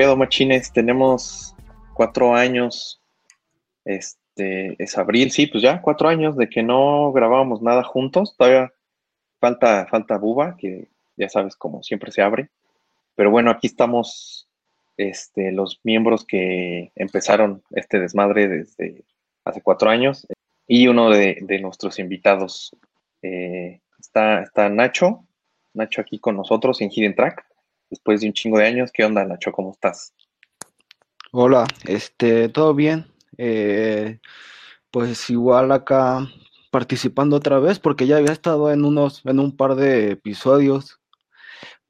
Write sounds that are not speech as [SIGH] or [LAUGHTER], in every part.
pedo, machines? Tenemos cuatro años. Este es abril, sí, pues ya cuatro años de que no grabábamos nada juntos. Todavía falta, falta Buba, que ya sabes, como siempre se abre. Pero bueno, aquí estamos este, los miembros que empezaron este desmadre desde hace cuatro años y uno de, nuestros invitados. Eh, está, está Nacho, Nacho aquí con nosotros en Hidden Track, después de un chingo de años. ¿Qué onda, Nacho? ¿Cómo estás? Hola, este, todo bien. Eh, pues igual acá participando otra vez, porque ya había estado en unos, en un par de episodios,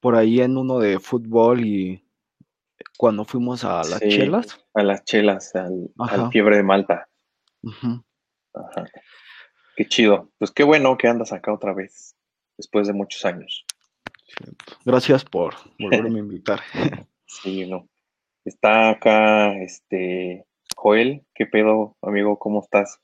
por ahí en uno de fútbol y cuando fuimos a las chelas. A las chelas, al, fiebre de Malta. Ajá. Qué chido. Pues qué bueno que andas acá otra vez, después de muchos años. Gracias por volverme a invitar. [LAUGHS] Sí, no. Está acá, este, Joel, ¿qué pedo, amigo? ¿Cómo estás?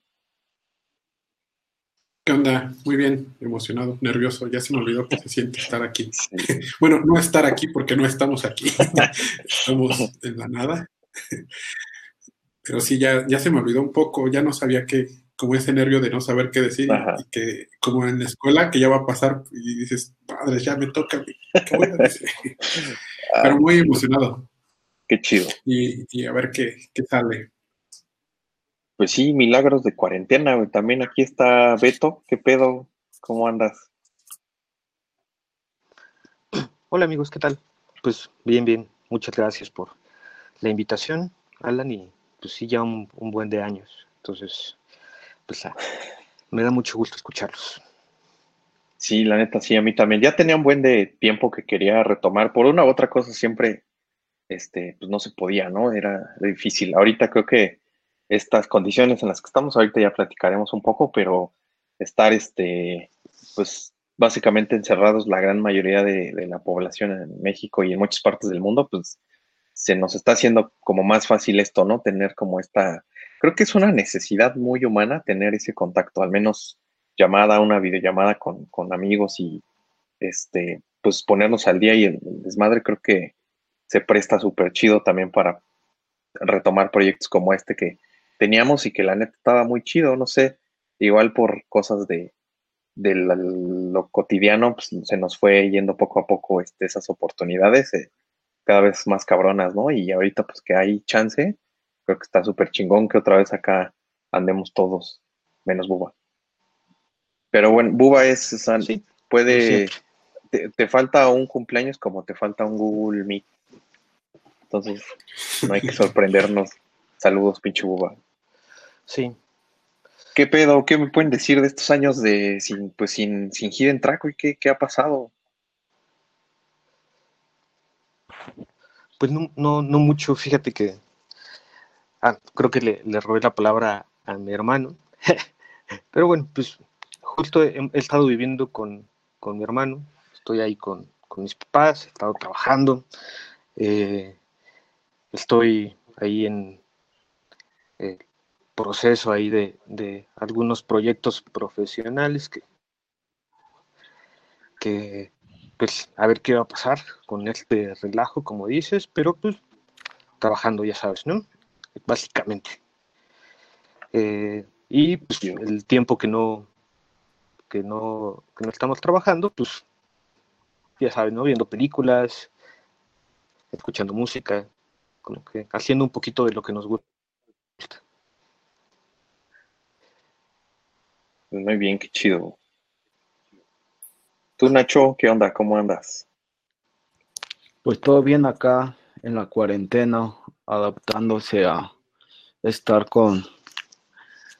¿Qué onda? Muy bien, emocionado, nervioso. Ya se me olvidó que se siente estar aquí. [LAUGHS] bueno, no estar aquí porque no estamos aquí. [LAUGHS] estamos en la nada. Pero sí, ya, ya se me olvidó un poco. Ya no sabía que, como ese nervio de no saber qué decir. Y que, como en la escuela, que ya va a pasar y dices, padre, ya me toca. ¿Qué voy a decir? [LAUGHS] Pero muy emocionado. Qué chido. Y, a ver qué, qué sale. Pues sí, milagros de cuarentena, güey. También aquí está Beto. ¿Qué pedo? ¿Cómo andas? Hola amigos, ¿qué tal? Pues bien, bien. Muchas gracias por la invitación, Alan, y pues sí, ya un, buen de años. Entonces, pues me da mucho gusto escucharlos. Sí, la neta, sí, a mí también. Ya tenía un buen de tiempo que quería retomar. Por una u otra cosa siempre, este, pues no se podía, ¿no? Era difícil. Ahorita creo que estas condiciones en las que estamos. Ahorita ya platicaremos un poco, pero estar, este, pues, básicamente encerrados la gran mayoría de, la población en México y en muchas partes del mundo, pues, se nos está haciendo como más fácil esto, ¿no? Tener como esta, creo que es una necesidad muy humana tener ese contacto, al menos llamada, una videollamada con, con amigos y, este, pues, ponernos al día y el desmadre creo que se presta súper chido también para retomar proyectos como este que teníamos y que la neta estaba muy chido, no sé, igual por cosas de, lo cotidiano, pues se nos fue yendo poco a poco este, esas oportunidades, eh, cada vez más cabronas, ¿no? Y ahorita pues que hay chance, creo que está súper chingón que otra vez acá andemos todos, menos Buba. Pero bueno, Buba es, sí, puede, te, te, falta un cumpleaños como te falta un Google Meet. Entonces, no hay que [LAUGHS] sorprendernos. Saludos, pinche Buba. Sí. ¿Qué pedo? ¿Qué me pueden decir de estos años de sin, pues sin, sin Hidden Track y qué, qué ha pasado? Pues no, no, no mucho, fíjate que ah, creo que le, robé la palabra a mi hermano. [LAUGHS] Pero bueno, pues justo he, estado viviendo con, mi hermano, estoy ahí con, mis papás, he estado trabajando, eh, estoy ahí en eh, proceso ahí de, algunos proyectos profesionales que, que, pues, a ver qué va a pasar con este relajo, como dices, pero pues trabajando, ya sabes, ¿no? Básicamente. Eh, y pues el tiempo que no, que no, que no estamos trabajando, pues ya sabes, ¿no? Viendo películas, escuchando música, como que haciendo un poquito de lo que nos gusta. Muy bien, qué chido. Tú, Nacho, ¿qué onda? ¿Cómo andas? Pues todo bien acá en la cuarentena, adaptándose a estar con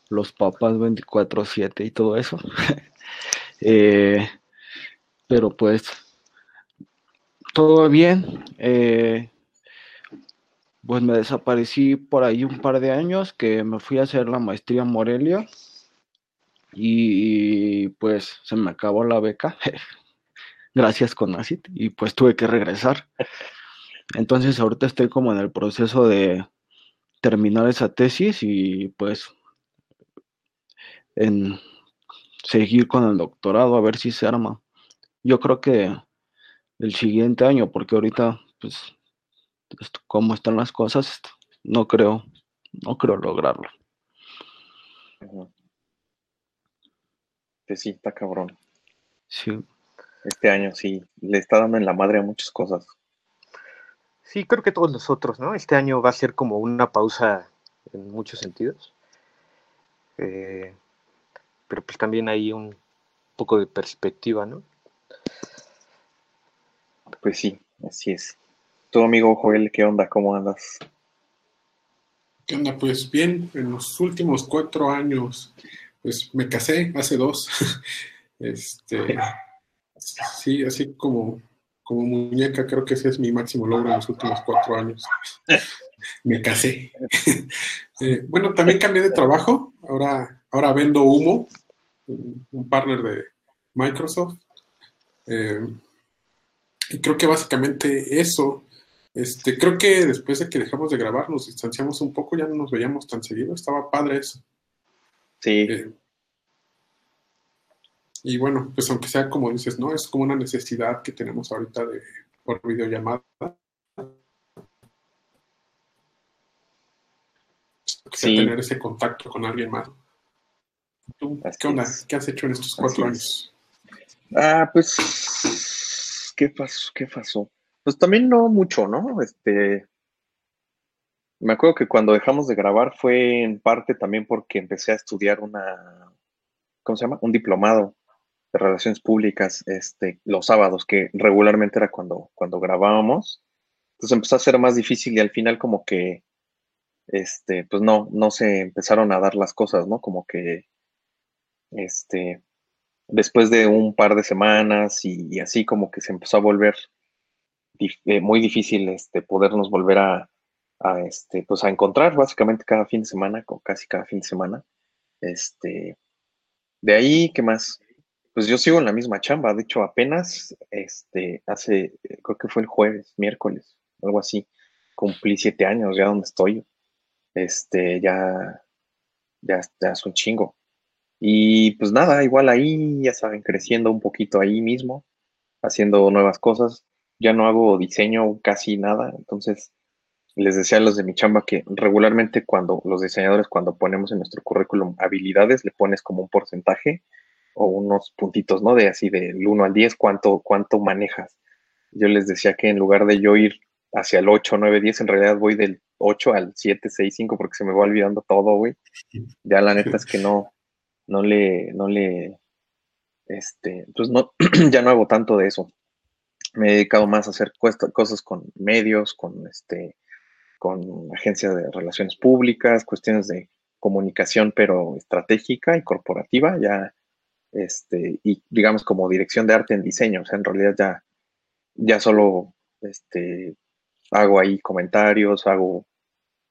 los papás 24/7 y todo eso. [LAUGHS] Eh, pero pues todo bien. Eh, pues me desaparecí por ahí un par de años que me fui a hacer la maestría en Morelia y pues se me acabó la beca. [LAUGHS] Gracias con ACIT y pues tuve que regresar. Entonces ahorita estoy como en el proceso de terminar esa tesis y pues en seguir con el doctorado a ver si se arma. Yo creo que el siguiente año, porque ahorita pues cómo están las cosas, no creo, no creo lograrlo. Sí, está cabrón. Sí. Este año sí, le está dando en la madre a muchas cosas. Sí, creo que todos nosotros, ¿no? Este año va a ser como una pausa en muchos sentidos. Eh, pero pues también hay un poco de perspectiva, ¿no? Pues sí, así es. Tu amigo Joel, ¿qué onda? ¿Cómo andas? ¿Qué onda? Pues bien, en los últimos cuatro años, pues me casé hace dos. [LAUGHS] este, sí, así como, como muñeca, creo que ese es mi máximo logro en los últimos cuatro años. [LAUGHS] me casé. [LAUGHS] Eh, bueno, también cambié de trabajo. Ahora, ahora vendo humo, un partner de Microsoft. Eh, y creo que básicamente eso. Este, creo que después de que dejamos de grabar, nos distanciamos un poco, ya no nos veíamos tan seguido. Estaba padre eso. Sí. Eh, y bueno, pues aunque sea como dices, ¿no? Es como una necesidad que tenemos ahorita de por videollamada. Sí. Tener ese contacto con alguien más. ¿Tú, ¿Qué onda? ¿Qué has hecho en estos cuatro años? Ah, pues, ¿qué pasó? ¿Qué pasó? Pues también no mucho, ¿no? Este, me acuerdo que cuando dejamos de grabar fue en parte también porque empecé a estudiar una, ¿cómo se llama? Un diplomado relaciones públicas, este, los sábados, que regularmente era cuando, cuando grabábamos. Entonces empezó a ser más difícil y al final como que, este, pues no, no se empezaron a dar las cosas, ¿no? Como que, este, después de un par de semanas y, así como que se empezó a volver eh, muy difícil este, podernos volver a, este, pues a encontrar básicamente cada fin de semana, casi cada fin de semana. Este, de ahí, ¿qué más? Pues yo sigo en la misma chamba, de hecho apenas, este, hace, creo que fue el jueves, miércoles, algo así, cumplí siete años ya donde estoy. Este, ya, ya, ya es un chingo. Y pues nada, igual ahí, ya saben, creciendo un poquito ahí mismo, haciendo nuevas cosas. Ya no hago diseño casi nada, entonces les decía a los de mi chamba que regularmente cuando los diseñadores, cuando ponemos en nuestro currículum habilidades, le pones como un porcentaje o unos puntitos, ¿no? De así del 1 al 10, ¿cuánto, cuánto manejas? Yo les decía que en lugar de yo ir hacia el 8, 9, 10, en realidad voy del 8 al 7, 6, 5 porque se me va olvidando todo, güey. Ya la neta es que no, no le, no le, este, pues no, [CLEARS THROAT] ya no hago tanto de eso. Me he dedicado más a hacer cosas con medios, con este, con agencias de relaciones públicas, cuestiones de comunicación, pero estratégica y corporativa, ya, este, y digamos como dirección de arte en diseño, o sea, en realidad ya, ya solo, este, hago ahí comentarios, hago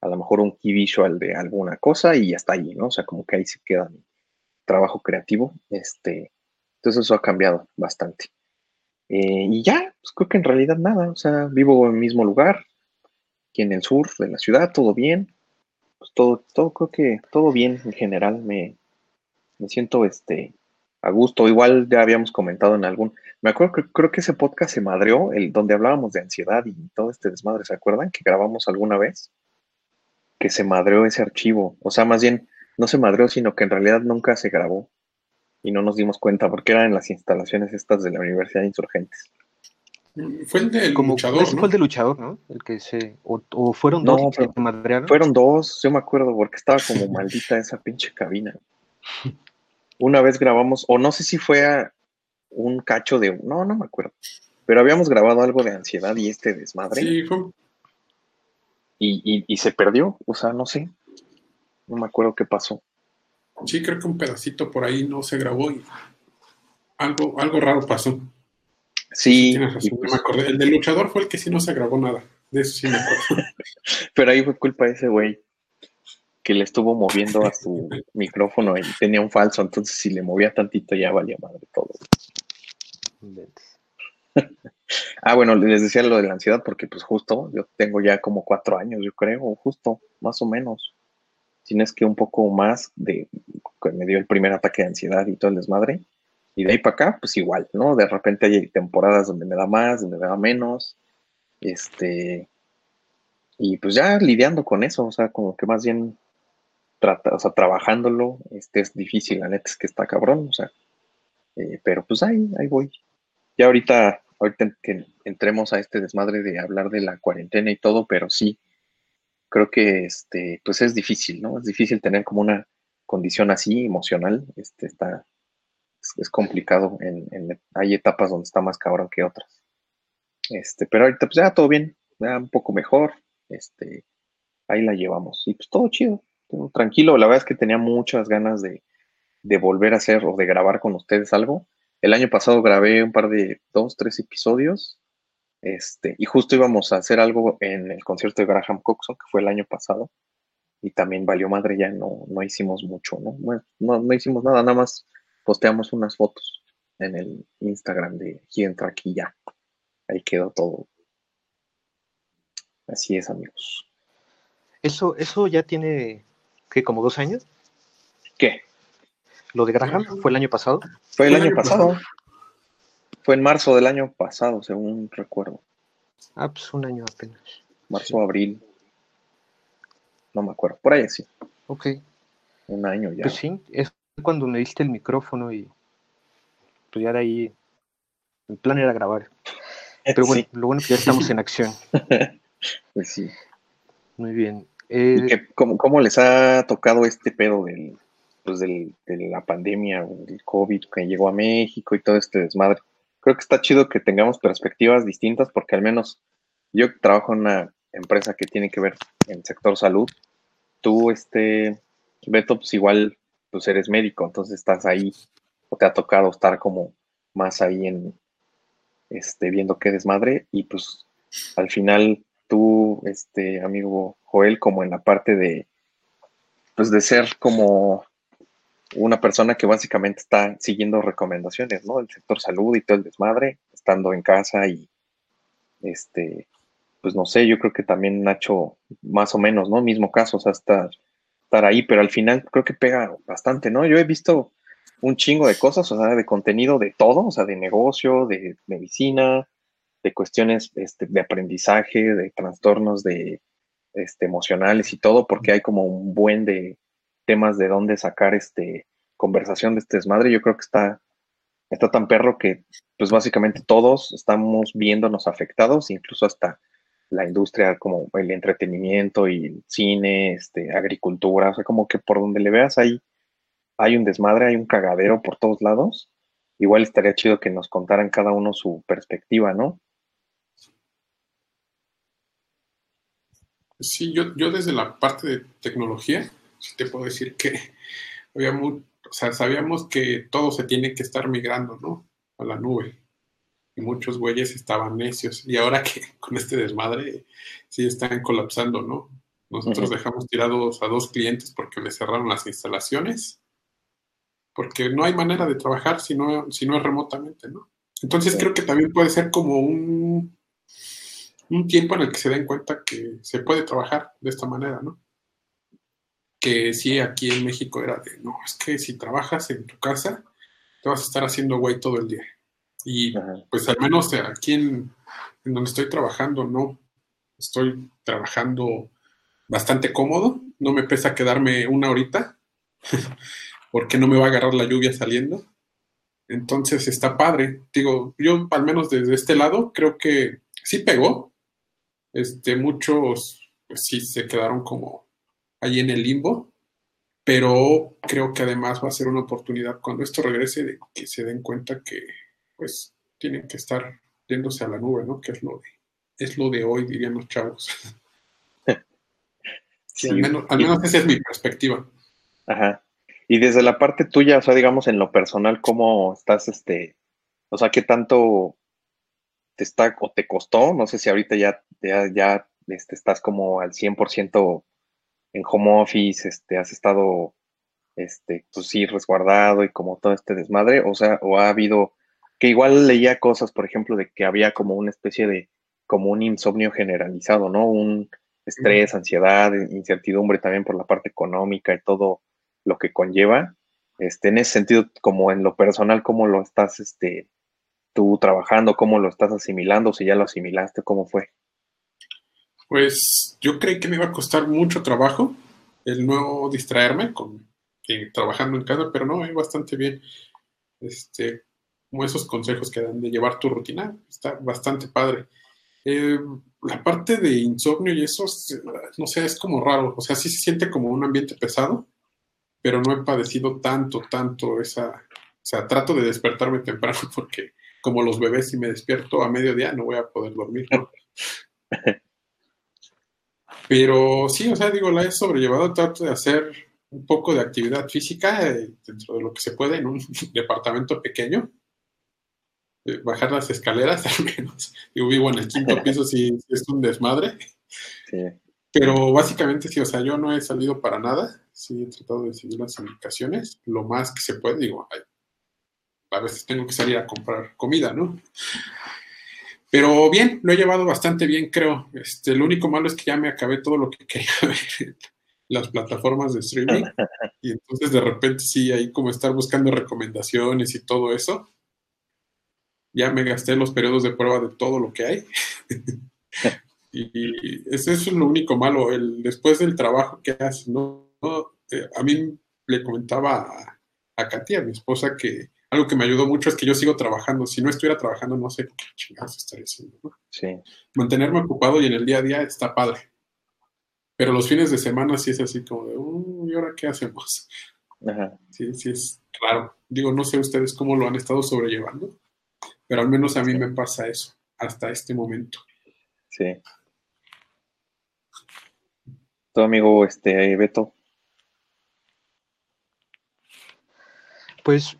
a lo mejor un key visual de alguna cosa y hasta ahí, ¿no? O sea, como que ahí se queda trabajo creativo. Este, entonces eso ha cambiado bastante. Eh, y ya, pues creo que en realidad nada, o sea, vivo en el mismo lugar, aquí en el sur de la ciudad, todo bien. Pues todo, todo, creo que todo bien en general, me, me siento este a gusto. Igual ya habíamos comentado en algún, me acuerdo que creo que ese podcast se madreó, el donde hablábamos de ansiedad y todo este desmadre, ¿se acuerdan? Que grabamos alguna vez, que se madreó ese archivo, o sea, más bien no se madreó, sino que en realidad nunca se grabó y no nos dimos cuenta porque era en las instalaciones estas de la Universidad de Insurgentes. Fue el del luchador, ¿no? Fue el de luchador, ¿no? El que se... O, fueron dos que se madrearon. Fueron dos, yo me acuerdo, porque estaba como maldita esa pinche cabina. Una vez grabamos, o no sé si fue a un cacho de... No, no me acuerdo. Pero habíamos grabado algo de ansiedad y este desmadre. Sí, fue... y, y se perdió, o sea, no sé. No me acuerdo qué pasó. Sí, creo que un pedacito por ahí no se grabó y algo, algo raro pasó. Sí. Razón, pues me acordé. El del luchador fue el que sí no se grabó nada. De eso sí me acuerdo. [LAUGHS] Pero ahí fue culpa de ese güey que le estuvo moviendo a su [LAUGHS] micrófono y tenía un falso, entonces si le movía tantito ya valía madre todo. [LAUGHS] ah, bueno, les decía lo de la ansiedad porque pues justo yo tengo ya como cuatro años, yo creo, justo, más o menos si es que un poco más de que me dio el primer ataque de ansiedad y todo el desmadre. Y de ahí para acá, pues igual, ¿no? De repente hay temporadas donde me da más, donde me da menos. Este, y pues ya lidiando con eso, o sea, como que más bien trata, o sea, trabajándolo, este es difícil, la neta es que está cabrón, o sea, eh, pero pues ahí, ahí voy. Ya ahorita, ahorita que entremos a este desmadre de hablar de la cuarentena y todo, pero sí, creo que este, pues es difícil, ¿no? Es difícil tener como una condición así emocional, este está, es, complicado, en, hay etapas donde está más cabrón que otras. Este, pero ahorita pues ya todo bien, ya un poco mejor, este, ahí la llevamos. Y pues todo chido, tranquilo. La verdad es que tenía muchas ganas de, volver a hacer o de grabar con ustedes algo. El año pasado grabé un par de dos, tres episodios. Este, y justo íbamos a hacer algo en el concierto de Graham Coxon, que fue el año pasado. Y también valió madre, ya no, no hicimos mucho, ¿no? Bueno, no, no hicimos nada, nada más posteamos unas fotos en el Instagram de Quién Track y ya. Ahí quedó todo Así es, amigos. Eso, eso ya tiene, ¿qué? ¿Como dos años? ¿Qué? ¿Lo de Graham fue el año pasado? Fue el año pasado. Fue en marzo del año pasado, según recuerdo. Ah, pues un año apenas. Marzo, abril. No me acuerdo. Por ahí sí. Ok. Un año ya. Pues sí, es cuando me diste el micrófono y pues ya de ahí el plan era grabar. [LAUGHS] Pero bueno, lo bueno es que ya estamos en acción. [LAUGHS] Pues sí. Muy bien. Eh, cómo, les ha tocado este pedo del, pues del, de la pandemia, del COVID que llegó a México y todo este desmadre? Creo que está chido que tengamos perspectivas distintas porque al menos yo trabajo en una empresa que tiene que ver en el sector salud. Tú, este, Beto, pues igual, pues eres médico, entonces estás ahí o te ha tocado estar como más ahí en, este, viendo qué desmadre y pues al final tú, este amigo Joel, como en la parte de, pues de ser como una persona que básicamente está siguiendo recomendaciones, ¿no? Del sector salud y todo el desmadre, estando en casa y, este, pues no sé, yo creo que también Nacho, más o menos, ¿no? Mismo caso, o sea, estar, estar ahí, pero al final creo que pega bastante, ¿no? Yo he visto un chingo de cosas, o sea, de contenido de todo, o sea, de negocio, de medicina, de cuestiones este, de aprendizaje, de trastornos de, este, emocionales y todo, porque hay como un buen de temas de dónde sacar este, conversación de este desmadre. Yo creo que está, está tan perro que, pues básicamente todos estamos viéndonos afectados, incluso hasta la industria como el entretenimiento y el cine, este, agricultura, o sea, como que por donde le veas hay, hay un desmadre, hay un cagadero por todos lados. Igual estaría chido que nos contaran cada uno su perspectiva, ¿no? Sí, yo, yo desde la parte de tecnología, sí te puedo decir que había o sea, sabíamos que todo se tiene que estar migrando, ¿no? A la nube. Y muchos güeyes estaban necios. Y ahora que [LAUGHS] con este desmadre sí están colapsando, ¿no? Nosotros dejamos tirados a dos clientes porque les cerraron las instalaciones, porque no hay manera de trabajar si no, si no es remotamente, ¿no? Entonces creo que también puede ser como un, un tiempo en el que se den cuenta que se puede trabajar de esta manera, ¿no? Que sí, aquí en México era de, no, es que si trabajas en tu casa, te vas a estar haciendo güey todo el día. Y pues al menos aquí en, en donde estoy trabajando, no, estoy trabajando bastante cómodo, no me pesa quedarme una horita, [LAUGHS] porque no me va a agarrar la lluvia saliendo. Entonces está padre. Digo, yo al menos desde este lado creo que sí pegó, este, muchos pues sí se quedaron como ahí en el limbo, pero creo que además va a ser una oportunidad cuando esto regrese de que se den cuenta que pues tienen que estar yéndose a la nube, ¿no? Que es lo de, es lo de hoy, dirían los chavos. [LAUGHS] Sí, al, menos, al menos esa es mi perspectiva. Ajá. Y desde la parte tuya, o sea, digamos en lo personal, ¿cómo estás, este, o sea, qué tanto te está o te costó, no sé si ahorita ya, ya, este, estás como al 100% en home office, este, has estado, este, pues sí, resguardado y como todo este desmadre, o sea, o ha habido, que igual leía cosas, por ejemplo, de que había como una especie de, como un insomnio generalizado, ¿no? Un estrés, ansiedad, incertidumbre también por la parte económica y todo lo que conlleva. Este, en ese sentido, como en lo personal, ¿cómo lo estás, este, tú trabajando, cómo lo estás asimilando, si ya lo asimilaste, cómo fue. Pues yo creí que me iba a costar mucho trabajo el no distraerme con trabajando en casa, pero no, es bastante bien. Este, como esos consejos que dan de llevar tu rutina, está bastante padre. Eh, la parte de insomnio y eso, no sé, es como raro, o sea, sí se siente como un ambiente pesado, pero no he padecido tanto, tanto esa, o sea, trato de despertarme temprano [LAUGHS] porque como los bebés, si me despierto a mediodía no voy a poder dormir. [LAUGHS] Pero sí, o sea, digo, la he sobrellevado, trato de hacer un poco de actividad física eh, dentro de lo que se puede en un [LAUGHS] departamento pequeño. Eh, bajar las escaleras, [LAUGHS] al menos. Yo vivo en el quinto piso, sí, es un desmadre. Pero básicamente sí, o sea, yo no he salido para nada. Sí, he tratado de seguir las indicaciones lo más que se puede. Digo, a veces tengo que salir a comprar comida, ¿no? Pero bien, lo he llevado bastante bien, creo. Este, lo único malo es que ya me acabé todo lo que quería [LAUGHS] ver las plataformas de streaming. [LAUGHS] Y entonces de repente sí, ahí como estar buscando recomendaciones y todo eso. Ya me gasté los periodos de prueba de todo lo que hay. [LAUGHS] y eso es lo único malo. El, después del trabajo que haces, ¿no? Eh, a mí le comentaba a, a Katia, mi esposa, que algo que me ayudó mucho es que yo sigo trabajando. Si no estuviera trabajando, no sé qué chingados estaría haciendo. Sí. Mantenerme ocupado y en el día a día está padre. Pero los fines de semana sí es así como de, uh, ¿y ahora qué hacemos? Sí, sí es raro. Digo, no sé ustedes cómo lo han estado sobrellevando, pero al menos a mí me pasa eso hasta este momento. Sí. Tu amigo este Beto. Pues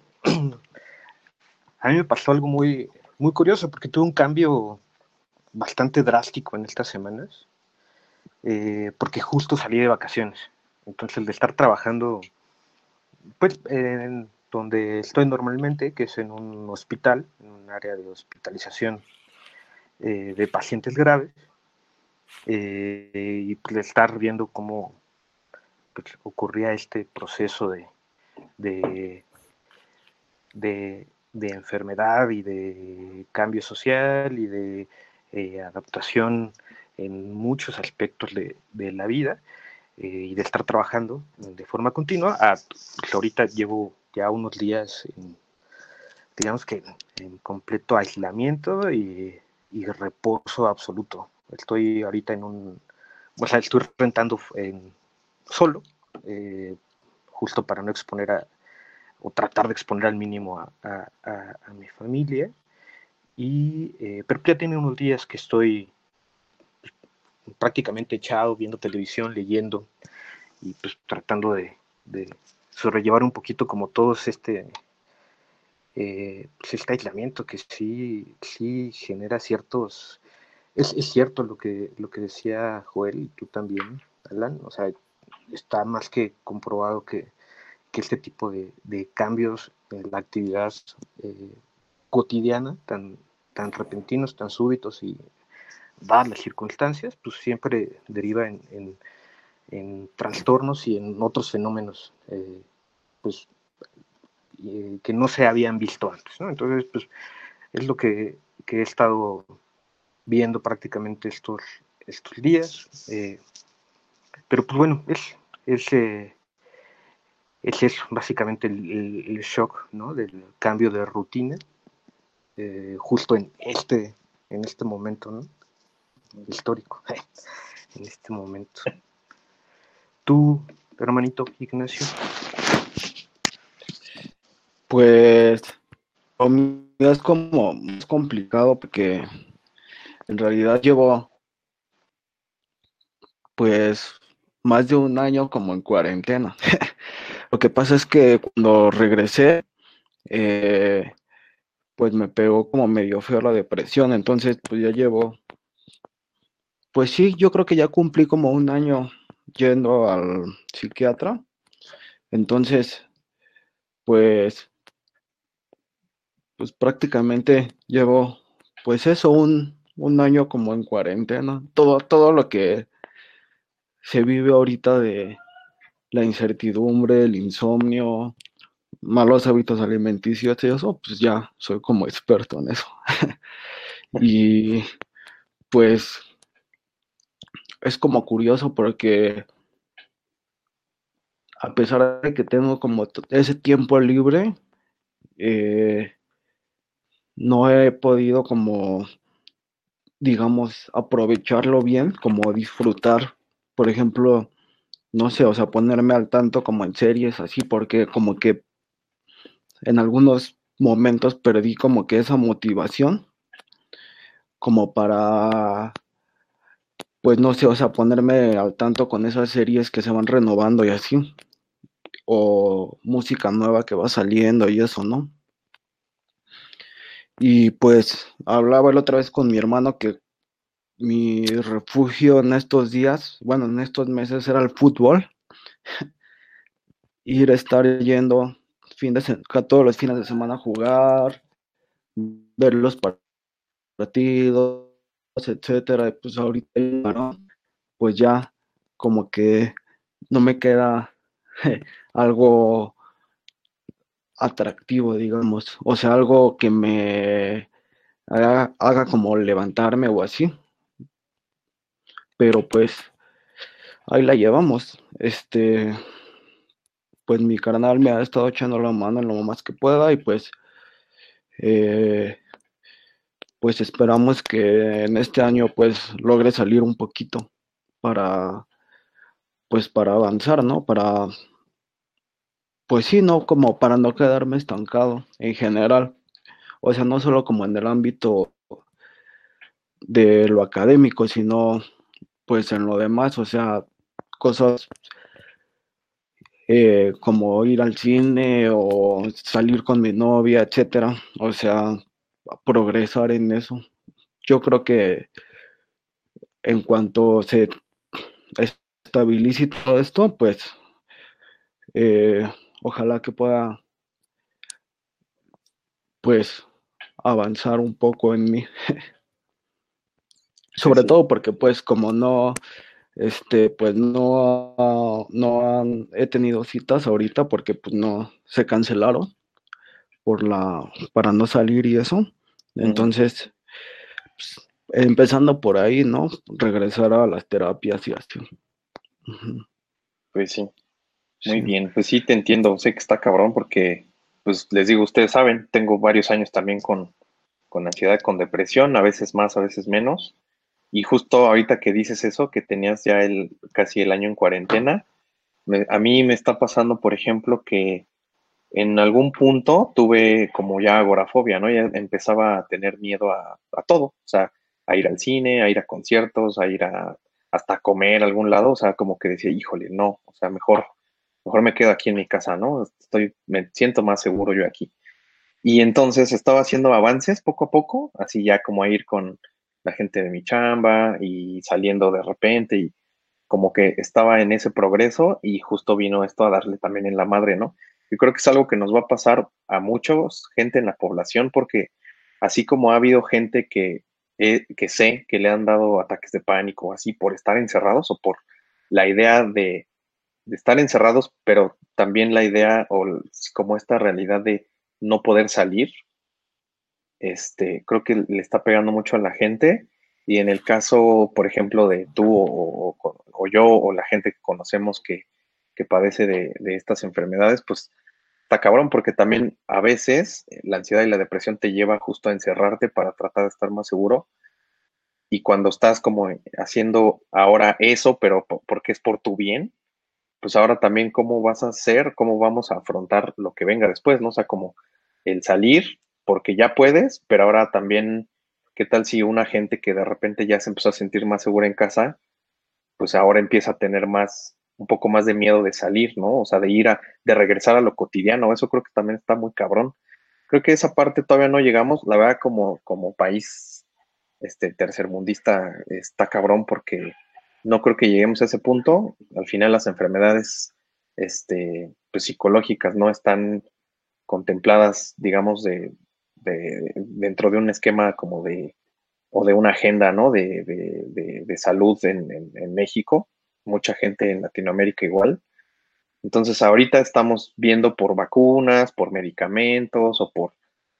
a mí me pasó algo muy, muy curioso porque tuve un cambio bastante drástico en estas semanas. Eh, porque justo salí de vacaciones. Entonces, el de estar trabajando, pues, en donde estoy normalmente, que es en un hospital, en un área de hospitalización eh, de pacientes graves, eh, y pues, estar viendo cómo pues, ocurría este proceso de, de, de, enfermedad y de cambio social y de adaptación en muchos aspectos de, la vida eh, y de estar trabajando de forma continua. Ah, pues, ahorita llevo ya unos días, en, digamos que en completo aislamiento y, reposo absoluto. Estoy ahorita en un, o sea, estoy rentando en, solo, eh, justo para no exponer a, o tratar de exponer al mínimo a, mi familia. Y, eh, pero ya tiene unos días que estoy prácticamente echado, viendo televisión, leyendo y pues tratando de, sobrellevar un poquito como todo este, eh, pues, este aislamiento que sí, sí genera ciertos... Es, cierto lo que, lo que decía Joel y tú también, Alan, o sea, está más que comprobado que, este tipo de, cambios en la actividad eh, cotidiana, tan, tan repentinos, tan súbitos y dadas las circunstancias, pues siempre deriva en, trastornos y en otros fenómenos eh, pues, eh, que no se habían visto antes. Entonces, pues es lo que, he estado viendo prácticamente estos, estos días. Pero pues bueno, es, es, es eso, básicamente el, shock ¿no? del cambio de rutina, justo en este, en este momento, ¿no? histórico [LAUGHS] en este momento. Tú, hermanito Ignacio. Pues es como más complicado porque en realidad llevo pues más de un año como en cuarentena. [LAUGHS] Lo que pasa es que cuando regresé, eh, pues me pegó como medio feo la depresión, entonces pues ya llevo pues sí, yo creo que ya cumplí como un año yendo al psiquiatra. Entonces, pues, pues prácticamente llevo, pues eso, un, un año como en cuarentena. Todo, todo lo que se vive ahorita de la incertidumbre, el insomnio, malos hábitos alimenticios y eso, pues ya soy como experto en eso. [LAUGHS] y pues es como curioso porque a pesar de que tengo como ese tiempo libre, eh, no he podido como, digamos, aprovecharlo bien, como disfrutar, por ejemplo, no sé, o sea, ponerme al tanto como en series así, porque como que en algunos momentos perdí como que esa motivación, como para, pues no sé, o sea, ponerme al tanto con esas series que se van renovando y así, o música nueva que va saliendo y eso, ¿no? Y pues hablaba la otra vez con mi hermano que mi refugio en estos días, bueno, en estos meses era el fútbol. [LAUGHS] Ir a estar yendo fin de todos los fines de semana a jugar, ver los partidos, etcétera. Pues ahorita, pues ya como que no me queda [LAUGHS] algo atractivo, digamos, o sea, algo que me haga como levantarme o así. Pero pues ahí la llevamos. Este, pues mi carnal me ha estado echando la mano en lo más que pueda y pues eh, pues esperamos que en este año pues logre salir un poquito para pues para avanzar, ¿no? Para pues sí, no como para no quedarme estancado en general. O sea, no solo como en el ámbito de lo académico, sino pues en lo demás, o sea, cosas eh, como ir al cine o salir con mi novia, etcétera. O sea, progresar en eso. Yo creo que en cuanto se estabilice todo esto, pues eh, ojalá que pueda pues avanzar un poco en mí. [LAUGHS] Sobre todo porque pues como no este pues no no he tenido citas ahorita porque pues no se cancelaron por la para no salir y eso. Entonces pues, empezando por ahí, ¿no? Regresar a las terapias y así. Pues sí. Muy bien, pues sí te entiendo, sé que está cabrón porque, pues les digo, ustedes saben, tengo varios años también con, con ansiedad, con depresión, a veces más, a veces menos. Y justo ahorita que dices eso, que tenías ya el, casi el año en cuarentena, a mí me está pasando, por ejemplo, que en algún punto tuve como ya agorafobia, ¿no? Ya empezaba a tener miedo a, todo, o sea, a ir al cine, a ir a conciertos, a ir a hasta comer a algún lado, o sea, como que decía, híjole, no, o sea, mejor mejor me quedo aquí en mi casa, ¿no? Estoy, me siento más seguro yo aquí. Y entonces estaba haciendo avances poco a poco, así ya como a ir con la gente de mi chamba y saliendo de repente y como que estaba en ese progreso y justo vino esto a darle también en la madre, ¿no? Yo creo que es algo que nos va a pasar a muchos, gente en la población, porque así como ha habido gente que, eh, que sé que le han dado ataques de pánico así por estar encerrados o por la idea de de estar encerrados, pero también la idea o como esta realidad de no poder salir, este, creo que le está pegando mucho a la gente. Y en el caso, por ejemplo, de tú o, yo o la gente que conocemos que, padece de, estas enfermedades, pues está cabrón porque también a veces la ansiedad y la depresión te lleva justo a encerrarte para tratar de estar más seguro. Y cuando estás como haciendo ahora eso, pero porque es por tu bien, pues ahora también cómo vas a hacer, cómo vamos a afrontar lo que venga después, ¿no? O sea, como el salir, porque ya puedes, pero ahora también, ¿qué tal si una gente que de repente ya se empezó a sentir más segura en casa, pues ahora empieza a tener más, un poco más de miedo de salir, ¿no? O sea, de ir a, de regresar a lo cotidiano, eso creo que también está muy cabrón. Creo que esa parte todavía no llegamos, la verdad, como, como país este, tercermundista está cabrón porque no creo que lleguemos a ese punto. Al final las enfermedades este, pues, psicológicas no están contempladas, digamos, de, dentro de un esquema como de, o de una agenda, ¿no? De, salud en, México, mucha gente en Latinoamérica igual. Entonces ahorita estamos viendo por vacunas, por medicamentos o por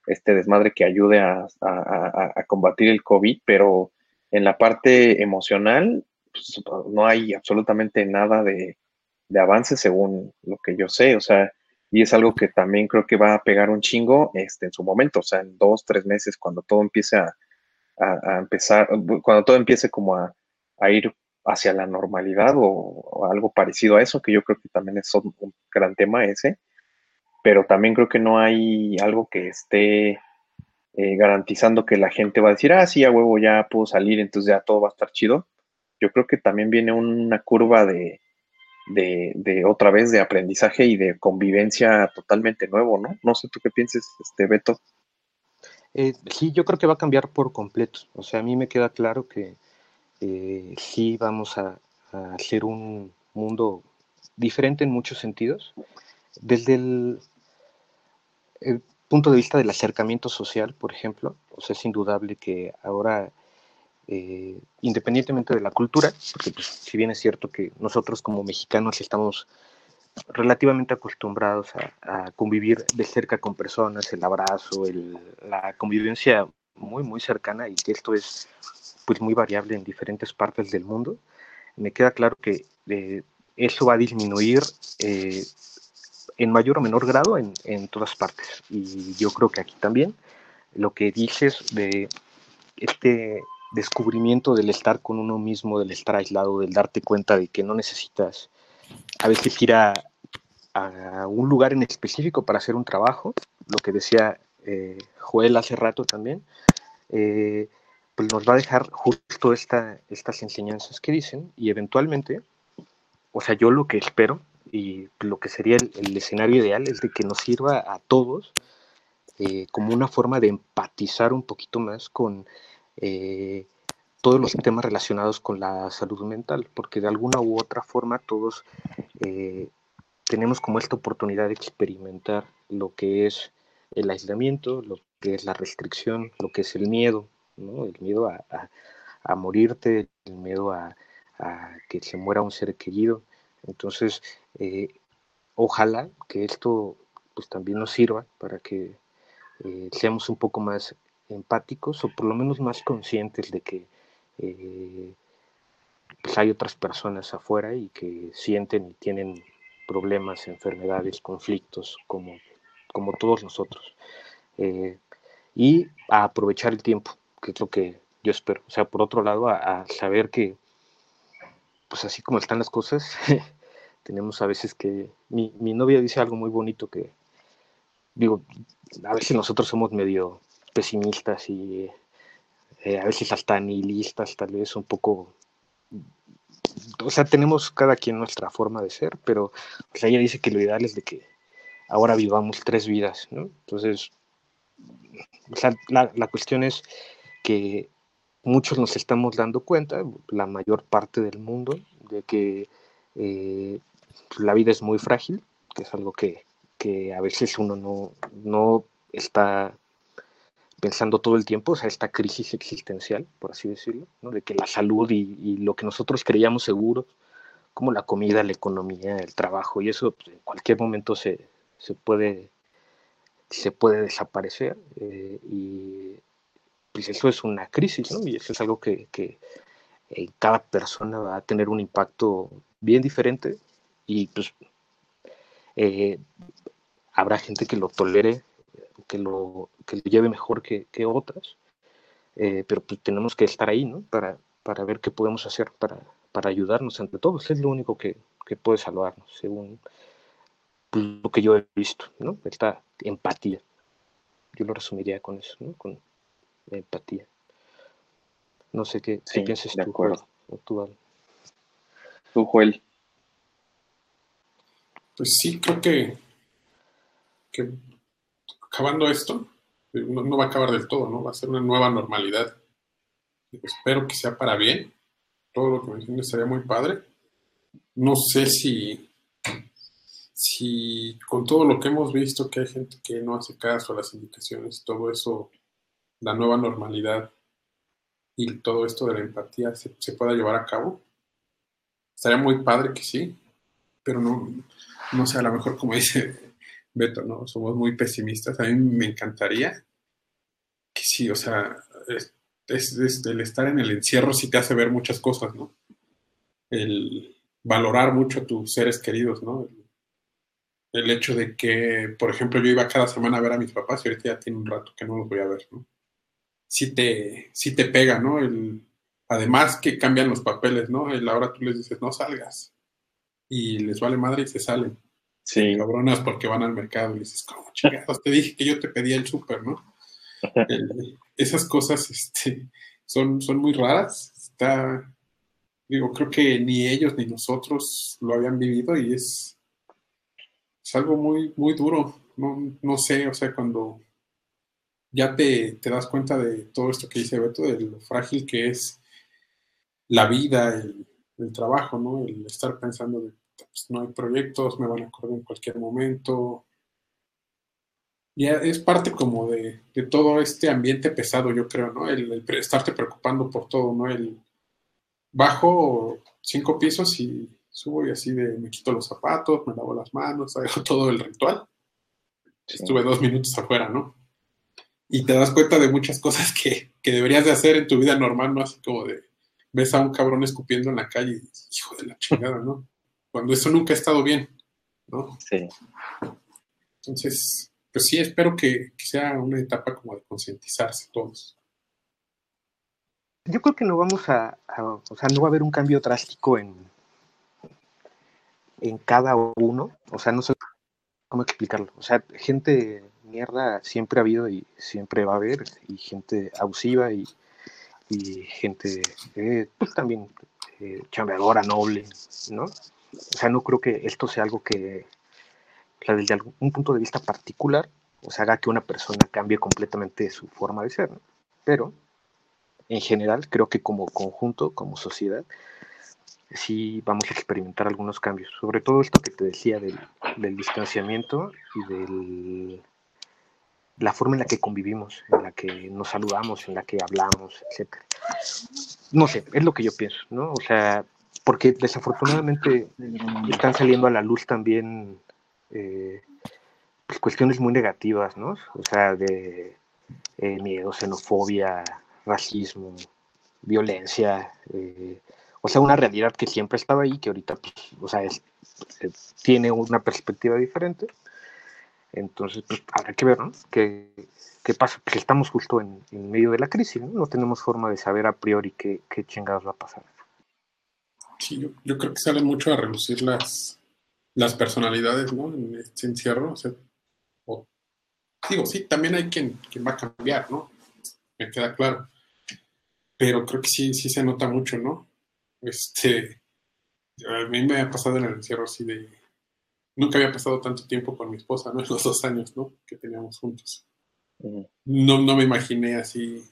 este desmadre que ayude a, a combatir el COVID, pero en la parte emocional pues, no hay absolutamente nada de, de avance según lo que yo sé, o sea, y es algo que también creo que va a pegar un chingo este, en su momento, o sea, en dos, tres meses, cuando todo empiece a, empezar, cuando todo empiece como a, ir hacia la normalidad o, algo parecido a eso, que yo creo que también es un, gran tema ese, pero también creo que no hay algo que esté eh, garantizando que la gente va a decir, ah, sí, a huevo ya puedo salir, entonces ya todo va a estar chido. Yo creo que también viene una curva de, de, otra vez de aprendizaje y de convivencia totalmente nuevo, ¿no? No sé tú qué pienses, este Beto. Eh, sí, yo creo que va a cambiar por completo. O sea, a mí me queda claro que eh, sí vamos a, hacer un mundo diferente en muchos sentidos. Desde el, el, punto de vista del acercamiento social, por ejemplo, o sea, es indudable que ahora eh, independientemente de la cultura, porque pues, si bien es cierto que nosotros como mexicanos estamos relativamente acostumbrados a, convivir de cerca con personas, el abrazo, la convivencia muy, muy cercana y que esto es pues muy variable en diferentes partes del mundo, me queda claro que eh, eso va a disminuir eh, en mayor o menor grado en, en todas partes. Y yo creo que aquí también lo que dices de este descubrimiento del estar con uno mismo, del estar aislado, del darte cuenta de que no necesitas a veces ir a, un lugar en específico para hacer un trabajo, lo que decía eh, Joel hace rato también, eh, pues nos va a dejar justo esta, estas enseñanzas que dicen y eventualmente, o sea, yo lo que espero y lo que sería el, escenario ideal es de que nos sirva a todos eh, como una forma de empatizar un poquito más con eh, todos los temas relacionados con la salud mental, porque de alguna u otra forma todos eh, tenemos como esta oportunidad de experimentar lo que es el aislamiento, lo que es la restricción, lo que es el miedo, el miedo a, a, morirte, el miedo a, que se muera un ser querido. Entonces, eh, ojalá que esto pues también nos sirva para que seamos un poco más empáticos o por lo menos más conscientes de que eh, pues hay otras personas afuera y que sienten y tienen problemas, enfermedades, conflictos, como, como todos nosotros. Eh, y a aprovechar el tiempo, que es lo que yo espero. O sea, por otro lado, a, saber que, pues así como están las cosas, [LAUGHS] tenemos a veces que... Mi, mi novia dice algo muy bonito que, digo, a veces nosotros somos medio pesimistas y eh, a veces hasta nihilistas, tal vez un poco... O sea, tenemos cada quien nuestra forma de ser, pero pues, ella dice que lo ideal es de que ahora vivamos tres vidas, ¿no? Entonces, o sea, la, la cuestión es que muchos nos estamos dando cuenta, la mayor parte del mundo, de que eh, la vida es muy frágil, que es algo que, que a veces uno no, no está pensando todo el tiempo, o sea, esta crisis existencial, por así decirlo, ¿no? de que la salud y, lo que nosotros creíamos seguros, como la comida, la economía, el trabajo, y eso pues, en cualquier momento se, se, puede, se puede desaparecer. Eh, y pues eso es una crisis, ¿no? Y eso es algo que, en cada persona va a tener un impacto bien diferente y pues eh, habrá gente que lo tolere que lo, que lo lleve mejor que, otras, eh, pero pues tenemos que estar ahí, ¿no? Para, para ver qué podemos hacer para, para ayudarnos entre todos. Es lo único que, que puede salvarnos, según pues, lo que yo he visto, ¿no? Esta empatía. Yo lo resumiría con eso, ¿no? Con empatía. No sé qué, piensas tú, tú, Tú, Joel. Pues sí, creo que, que acabando esto, eh, no, va a acabar del todo, ¿no? Va a ser una nueva normalidad. Espero que sea para bien. Todo lo que mencioné sería muy padre. No sé si, si con todo lo que hemos visto, que hay gente que no hace caso a las indicaciones, todo eso, la nueva normalidad y todo esto de la empatía se, se pueda llevar a cabo. Estaría muy padre que sí, pero no, no sé, a lo mejor como dice Beto, ¿no? Somos muy pesimistas. A mí me encantaría que sí, o sea, es, el estar en el encierro sí te hace ver muchas cosas, ¿no? el valorar mucho a tus seres queridos, ¿no? El, hecho de que, por ejemplo, yo iba cada semana a ver a mis papás y ahorita ya tiene un rato que no los voy a ver, ¿no? Sí te, sí te pega, ¿no? El, además que cambian los papeles, ¿no? El ahora tú les dices, no salgas. Y les vale madre y se salen. Sí. Cabronas porque van al mercado y dices, ¿cómo chingados? Te dije que yo te pedía el súper, ¿no? [LAUGHS] esas cosas este, son, son muy raras. Está, digo, creo que ni ellos ni nosotros lo habían vivido y es, es algo muy, muy duro. No, no sé, o sea, cuando ya te, te, das cuenta de todo esto que dice Beto, de lo frágil que es la vida, el, el trabajo, ¿no? El estar pensando de, pues, no hay proyectos, me van a acordar en cualquier momento. Y es parte como de, de, todo este ambiente pesado, yo creo, ¿no? El, el, estarte preocupando por todo, ¿no? El bajo cinco pisos y subo y así de me quito los zapatos, me lavo las manos, hago todo el ritual. Estuve dos minutos afuera, ¿no? Y te das cuenta de muchas cosas que, que deberías de hacer en tu vida normal, ¿no? Así como de, ves a un cabrón escupiendo en la calle y dices, hijo de la chingada, ¿no? Cuando eso nunca ha estado bien, ¿no? Sí. Entonces, pues sí, espero que, que sea una etapa como de concientizarse todos. Yo creo que no vamos a, a, o sea, no va a haber un cambio drástico en, en cada uno, o sea, no sé cómo explicarlo, o sea, gente mierda siempre ha habido y siempre va a haber, y gente abusiva y y gente eh, pues también eh, chambeadora, noble, ¿no? O sea, no creo que esto sea algo que, desde algún punto de vista particular, sea, haga que una persona cambie completamente su forma de ser, ¿no? Pero, en general, creo que como conjunto, como sociedad, sí vamos a experimentar algunos cambios. Sobre todo esto que te decía del, del distanciamiento y del la forma en la que convivimos, en la que nos saludamos, en la que hablamos, etc. No sé, es lo que yo pienso, ¿no? O sea, porque desafortunadamente están saliendo a la luz también eh, pues cuestiones muy negativas, ¿no? O sea, de eh, miedo, xenofobia, racismo, violencia, eh, o sea, una realidad que siempre estaba ahí, que ahorita, pues, o sea, es, tiene una perspectiva diferente entonces, pues habrá que ver, ¿no? ¿Qué, pasa? Pues estamos justo en, medio de la crisis, ¿no? No tenemos forma de saber a priori qué chingados va a pasar. Sí, yo, yo, creo que salen mucho a relucir las, las personalidades, ¿no? En este encierro. O sea, o, digo, sí, también hay quien, quien va a cambiar, ¿no? Me queda claro. Pero creo que sí, sí se nota mucho, ¿no? Este, a mí me ha pasado en el encierro así de nunca había pasado tanto tiempo con mi esposa, ¿no? [LAUGHS] En los dos años, ¿no? Que teníamos juntos. No, no me imaginé así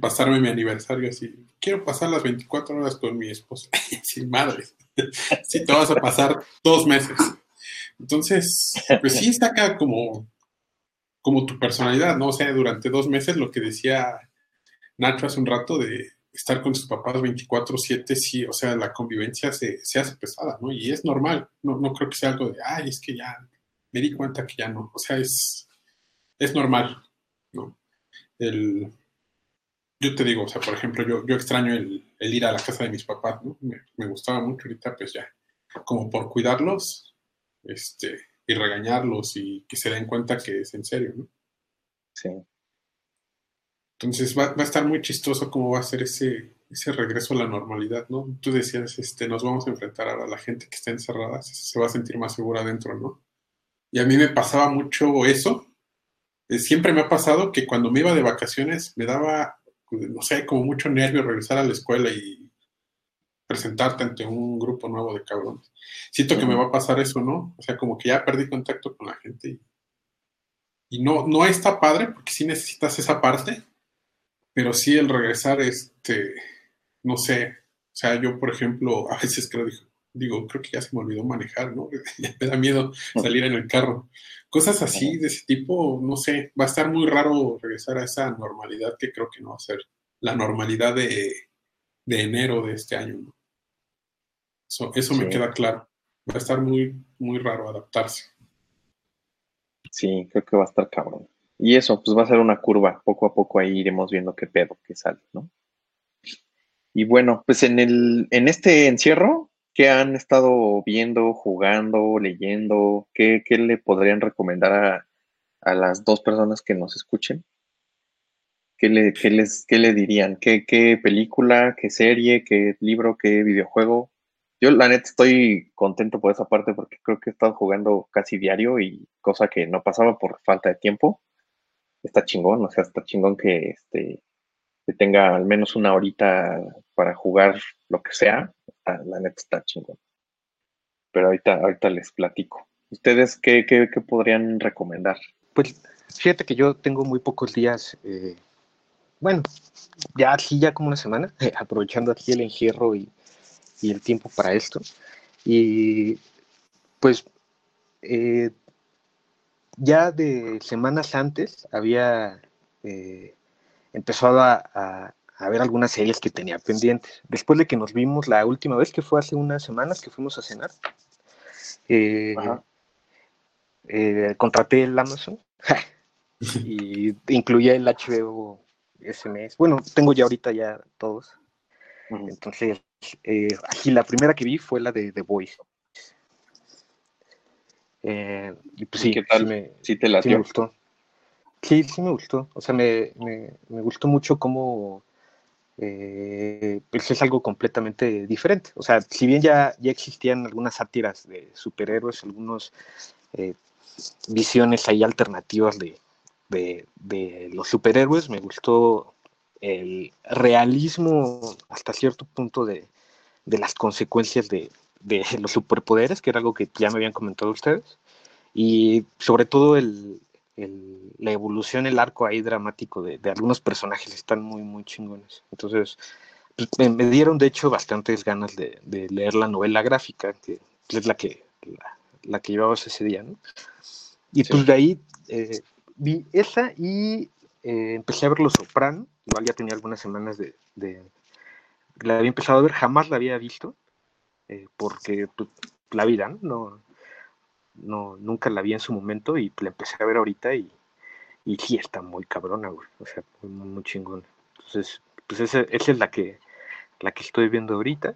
pasarme mi aniversario así. Quiero pasar las 24 horas con mi esposa. [LAUGHS] Sin madre. [LAUGHS] sí, te vas a pasar dos meses. Entonces, pues sí saca como, como tu personalidad, ¿no? O sea, durante dos meses lo que decía Nacho hace un rato de estar con sus papás 24/7, sí, o sea, la convivencia se, se, hace pesada, ¿no? Y es normal, no, no creo que sea algo de, ay, es que ya me di cuenta que ya no, o sea, es, es normal, ¿no? El, yo te digo, o sea, por ejemplo, yo, yo extraño el, el ir a la casa de mis papás, ¿no? Me, me, gustaba mucho ahorita, pues ya, como por cuidarlos, este, y regañarlos y que se den cuenta que es en serio, ¿no? Sí. Entonces va, va, a estar muy chistoso cómo va a ser ese, ese regreso a la normalidad, ¿no? Tú decías, este, nos vamos a enfrentar a la gente que está encerrada, se va a sentir más segura adentro, ¿no? Y a mí me pasaba mucho eso. Eh, siempre me ha pasado que cuando me iba de vacaciones me daba, no sé, como mucho nervio regresar a la escuela y presentarte ante un grupo nuevo de cabrones. Siento que me va a pasar eso, ¿no? O sea, como que ya perdí contacto con la gente y, y no, no está padre porque sí necesitas esa parte, pero sí el regresar, este, no sé, o sea, yo por ejemplo, a veces creo, digo, creo que ya se me olvidó manejar, ¿no? [LAUGHS] Ya me da miedo salir en el carro. Cosas así de ese tipo, no sé, va a estar muy raro regresar a esa normalidad que creo que no va a ser la normalidad de, de enero de este año, ¿no? Eso, eso sí. me queda claro. Va a estar muy, muy raro adaptarse. Sí, creo que va a estar cabrón. Y eso, pues va a ser una curva, poco a poco ahí iremos viendo qué pedo que sale, ¿no? Y bueno, pues en el, en este encierro, ¿qué han estado viendo, jugando, leyendo? ¿Qué, qué le podrían recomendar a, a, las dos personas que nos escuchen? ¿Qué le, qué les, qué le dirían? ¿Qué, ¿Qué película, qué serie, qué libro, qué videojuego? Yo la neta estoy contento por esa parte porque creo que he estado jugando casi diario y cosa que no pasaba por falta de tiempo. Está chingón, o sea, está chingón que este que tenga al menos una horita para jugar lo que sea. la neta está chingón. Pero ahorita, ahorita les platico. ¿Ustedes qué, qué, qué podrían recomendar? Pues fíjate que yo tengo muy pocos días, eh, bueno, ya aquí ya como una semana, [LAUGHS] aprovechando aquí el encierro y, y el tiempo para esto. Y pues eh, ya de semanas antes había eh, empezado a, ver algunas series que tenía pendientes. Después de que nos vimos la última vez, que fue hace unas semanas que fuimos a cenar, eh, contraté el Amazon [LAUGHS] y incluía el HBO ese mes. Bueno, tengo ya ahorita ya todos. Entonces, eh, aquí la primera que vi fue la de The Voice. Eh, y pues sí, ¿Qué tal? sí me, ¿Sí te la sí me gustó. Sí, sí me gustó. O sea, me, me, me gustó mucho cómo eh, pues es algo completamente diferente. O sea, si bien ya, ya existían algunas sátiras de superhéroes, algunas eh, visiones ahí alternativas de, de, de, los superhéroes, me gustó el realismo hasta cierto punto de, de las consecuencias de, de, [LAUGHS] los superpoderes, que era algo que ya me habían comentado ustedes, y sobre todo el, el, la evolución, el arco ahí dramático de, de, algunos personajes están muy, muy chingones. Entonces, pues, me, me, dieron de hecho bastantes ganas de, de, leer la novela gráfica, que es la que, la, la que llevabas ese día, ¿no? Y sí. pues de ahí eh, vi esa y eh, empecé a ver Los Soprano, igual ya tenía algunas semanas de, de, la había empezado a ver, jamás la había visto, eh, porque pues, la vida, ¿no? ¿No? Nunca la vi en su momento y la empecé a ver ahorita y, y sí está muy cabrona, o sea, muy, muy chingona. Entonces, pues esa, esa, es la que, la que estoy viendo ahorita.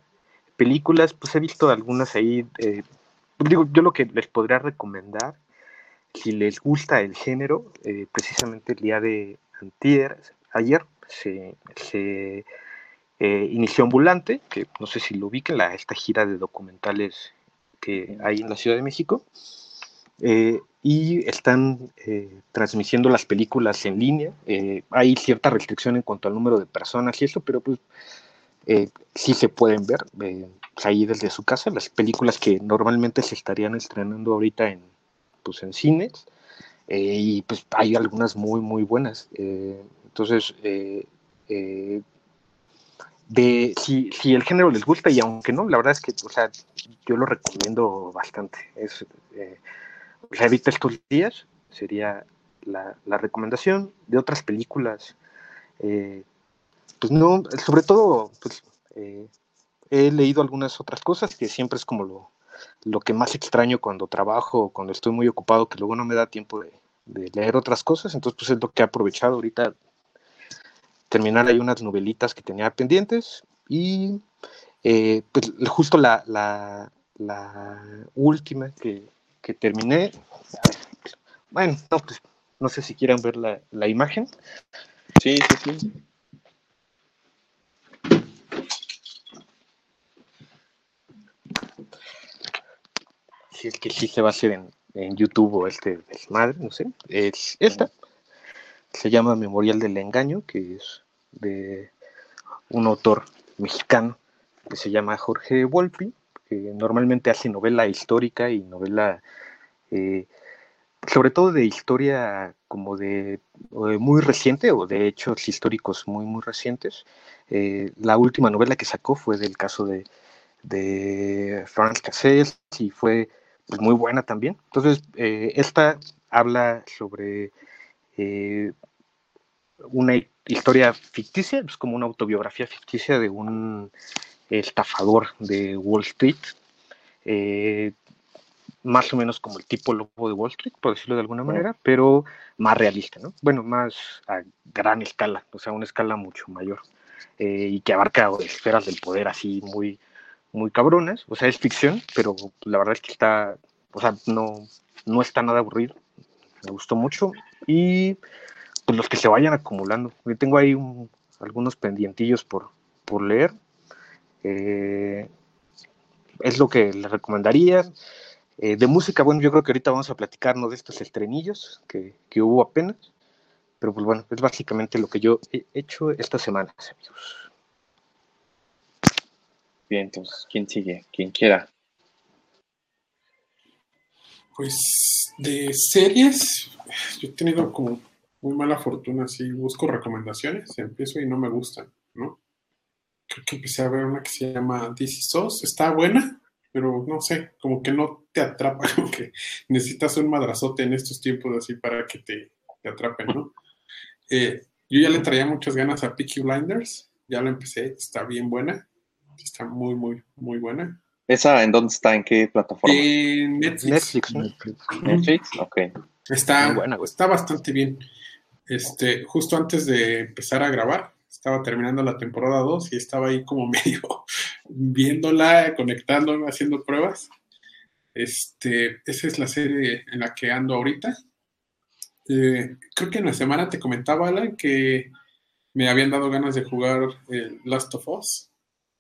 Películas, pues he visto algunas ahí, eh, digo, yo lo que les podría recomendar, si les gusta el género, eh, precisamente el día de antier, ayer se, se eh, inició Ambulante, que no sé si lo ubiquen, la, esta gira de documentales que hay en la Ciudad de México, eh, y están eh, transmitiendo las películas en línea. hay cierta restricción en cuanto al número de personas y eso, pero pues sí se pueden ver pues, ahí desde su casa, las películas que normalmente se estarían estrenando ahorita en, pues, en cines, y pues hay algunas muy, muy buenas. entonces, de si, si, el género les gusta y aunque no, la verdad es que, o sea, yo lo recomiendo bastante. Es, eh, ahorita estos días sería la, la, recomendación de otras películas. Eh, pues no, sobre todo, pues eh, he leído algunas otras cosas que siempre es como lo, lo que más extraño cuando trabajo, cuando estoy muy ocupado, que luego no me da tiempo de, de leer otras cosas. Entonces, pues es lo que he aprovechado ahorita terminar hay unas novelitas que tenía pendientes y eh, pues justo la, la, la última que, que, terminé, bueno, no, pues, no sé si quieran ver la, la imagen. Sí, sí, sí. Si es que sí se va a hacer en, en YouTube o este desmadre, no sé, es esta. Se llama Memorial del Engaño, que es de un autor mexicano que se llama Jorge Volpi, que normalmente hace novela histórica y novela, eh, sobre todo de historia como de eh, muy reciente o de hechos históricos muy, muy recientes. Eh, la última novela que sacó fue del caso de, de Franz Cassels y fue pues, muy buena también. Entonces, esta habla sobre una historia ficticia, es como una autobiografía ficticia de un estafador de Wall Street, eh, más o menos como el tipo lobo de Wall Street, por decirlo de alguna manera, pero más realista, ¿no? Bueno, más a gran escala, o sea, una escala mucho mayor. eh, y que abarca esferas del poder así muy, muy cabronas. O sea, es ficción, pero la verdad es que está, o sea, no, no está nada aburrido. Me gustó mucho. Y pues los que se vayan acumulando. Yo tengo ahí algunos pendientillos por, por leer. Eh, es lo que les recomendaría. Eh, de música, bueno, yo creo que ahorita vamos a platicarnos de estos estrenillos que, que, hubo apenas. Pero pues bueno, es básicamente lo que yo he hecho esta semana, amigos. Bien, entonces, ¿quién sigue? Quien quiera. Pues de series, yo he tenido como muy mala fortuna, si busco recomendaciones, empiezo y no me gustan, ¿no? Creo que empecé a ver una que se llama This is está buena, pero no sé, como que no te atrapa, [LAUGHS] como que necesitas un madrazote en estos tiempos así para que te, te atrapen, ¿no? Eh, yo ya le traía muchas ganas a Peaky Blinders, ya la empecé, está bien buena, está muy, muy, muy buena. ¿Esa en dónde está? ¿En qué plataforma? En Netflix. Netflix, Netflix, ok. Está, buena, está bastante bien. Este, justo antes de empezar a grabar, estaba terminando la temporada 2 y estaba ahí como [LAUGHS] medio viéndola, conectándome, haciendo pruebas. Este, esa es la serie en la que ando ahorita. Eh, creo que en la semana te comentaba, Alan, que me habían dado ganas de jugar Last of Us,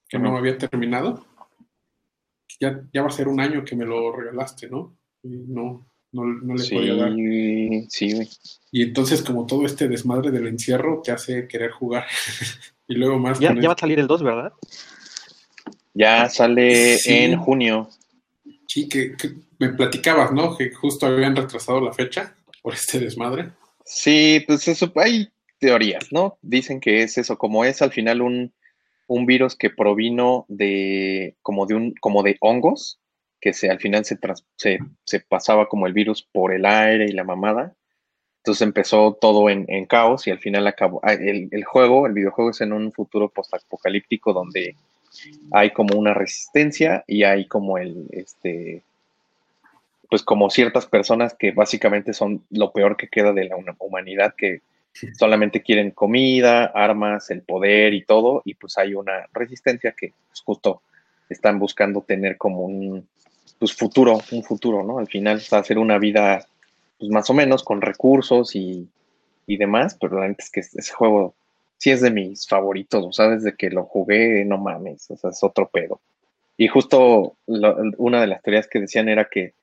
que no había terminado. Ya, ya va a ser un año que me lo regalaste, ¿no? Y no, no, no le podía dar. Sí, güey. Y entonces, como todo este desmadre del encierro te hace querer jugar. [LAUGHS] y luego más. Ya, ya va a salir el 2, ¿verdad? Ya sale en junio. Sí, que, me platicabas, ¿no? Que justo habían retrasado la fecha por este desmadre. Sí, pues eso, hay teorías, ¿no? Dicen que es eso, como es al final un, un virus que provino de como de un como de hongos que se, al final se, se, se, pasaba como el virus por el aire y la mamada. Entonces empezó todo en, en caos y al final acabó. Ah, el, el, juego, el videojuego es en un futuro postapocalíptico donde hay como una resistencia y hay como el, este, pues como ciertas personas que básicamente son lo peor que queda de la humanidad, que solamente quieren comida, armas, el poder y todo, y pues hay una resistencia que pues, justo están buscando tener como un, pues futuro, un futuro, ¿no? Al final, hacer una vida, pues más o menos, con recursos y, y demás, pero la es que ese juego sí es de mis favoritos, o sea, desde que lo jugué, no mames, o sea, es otro pedo. Y justo una de las teorías que decían era que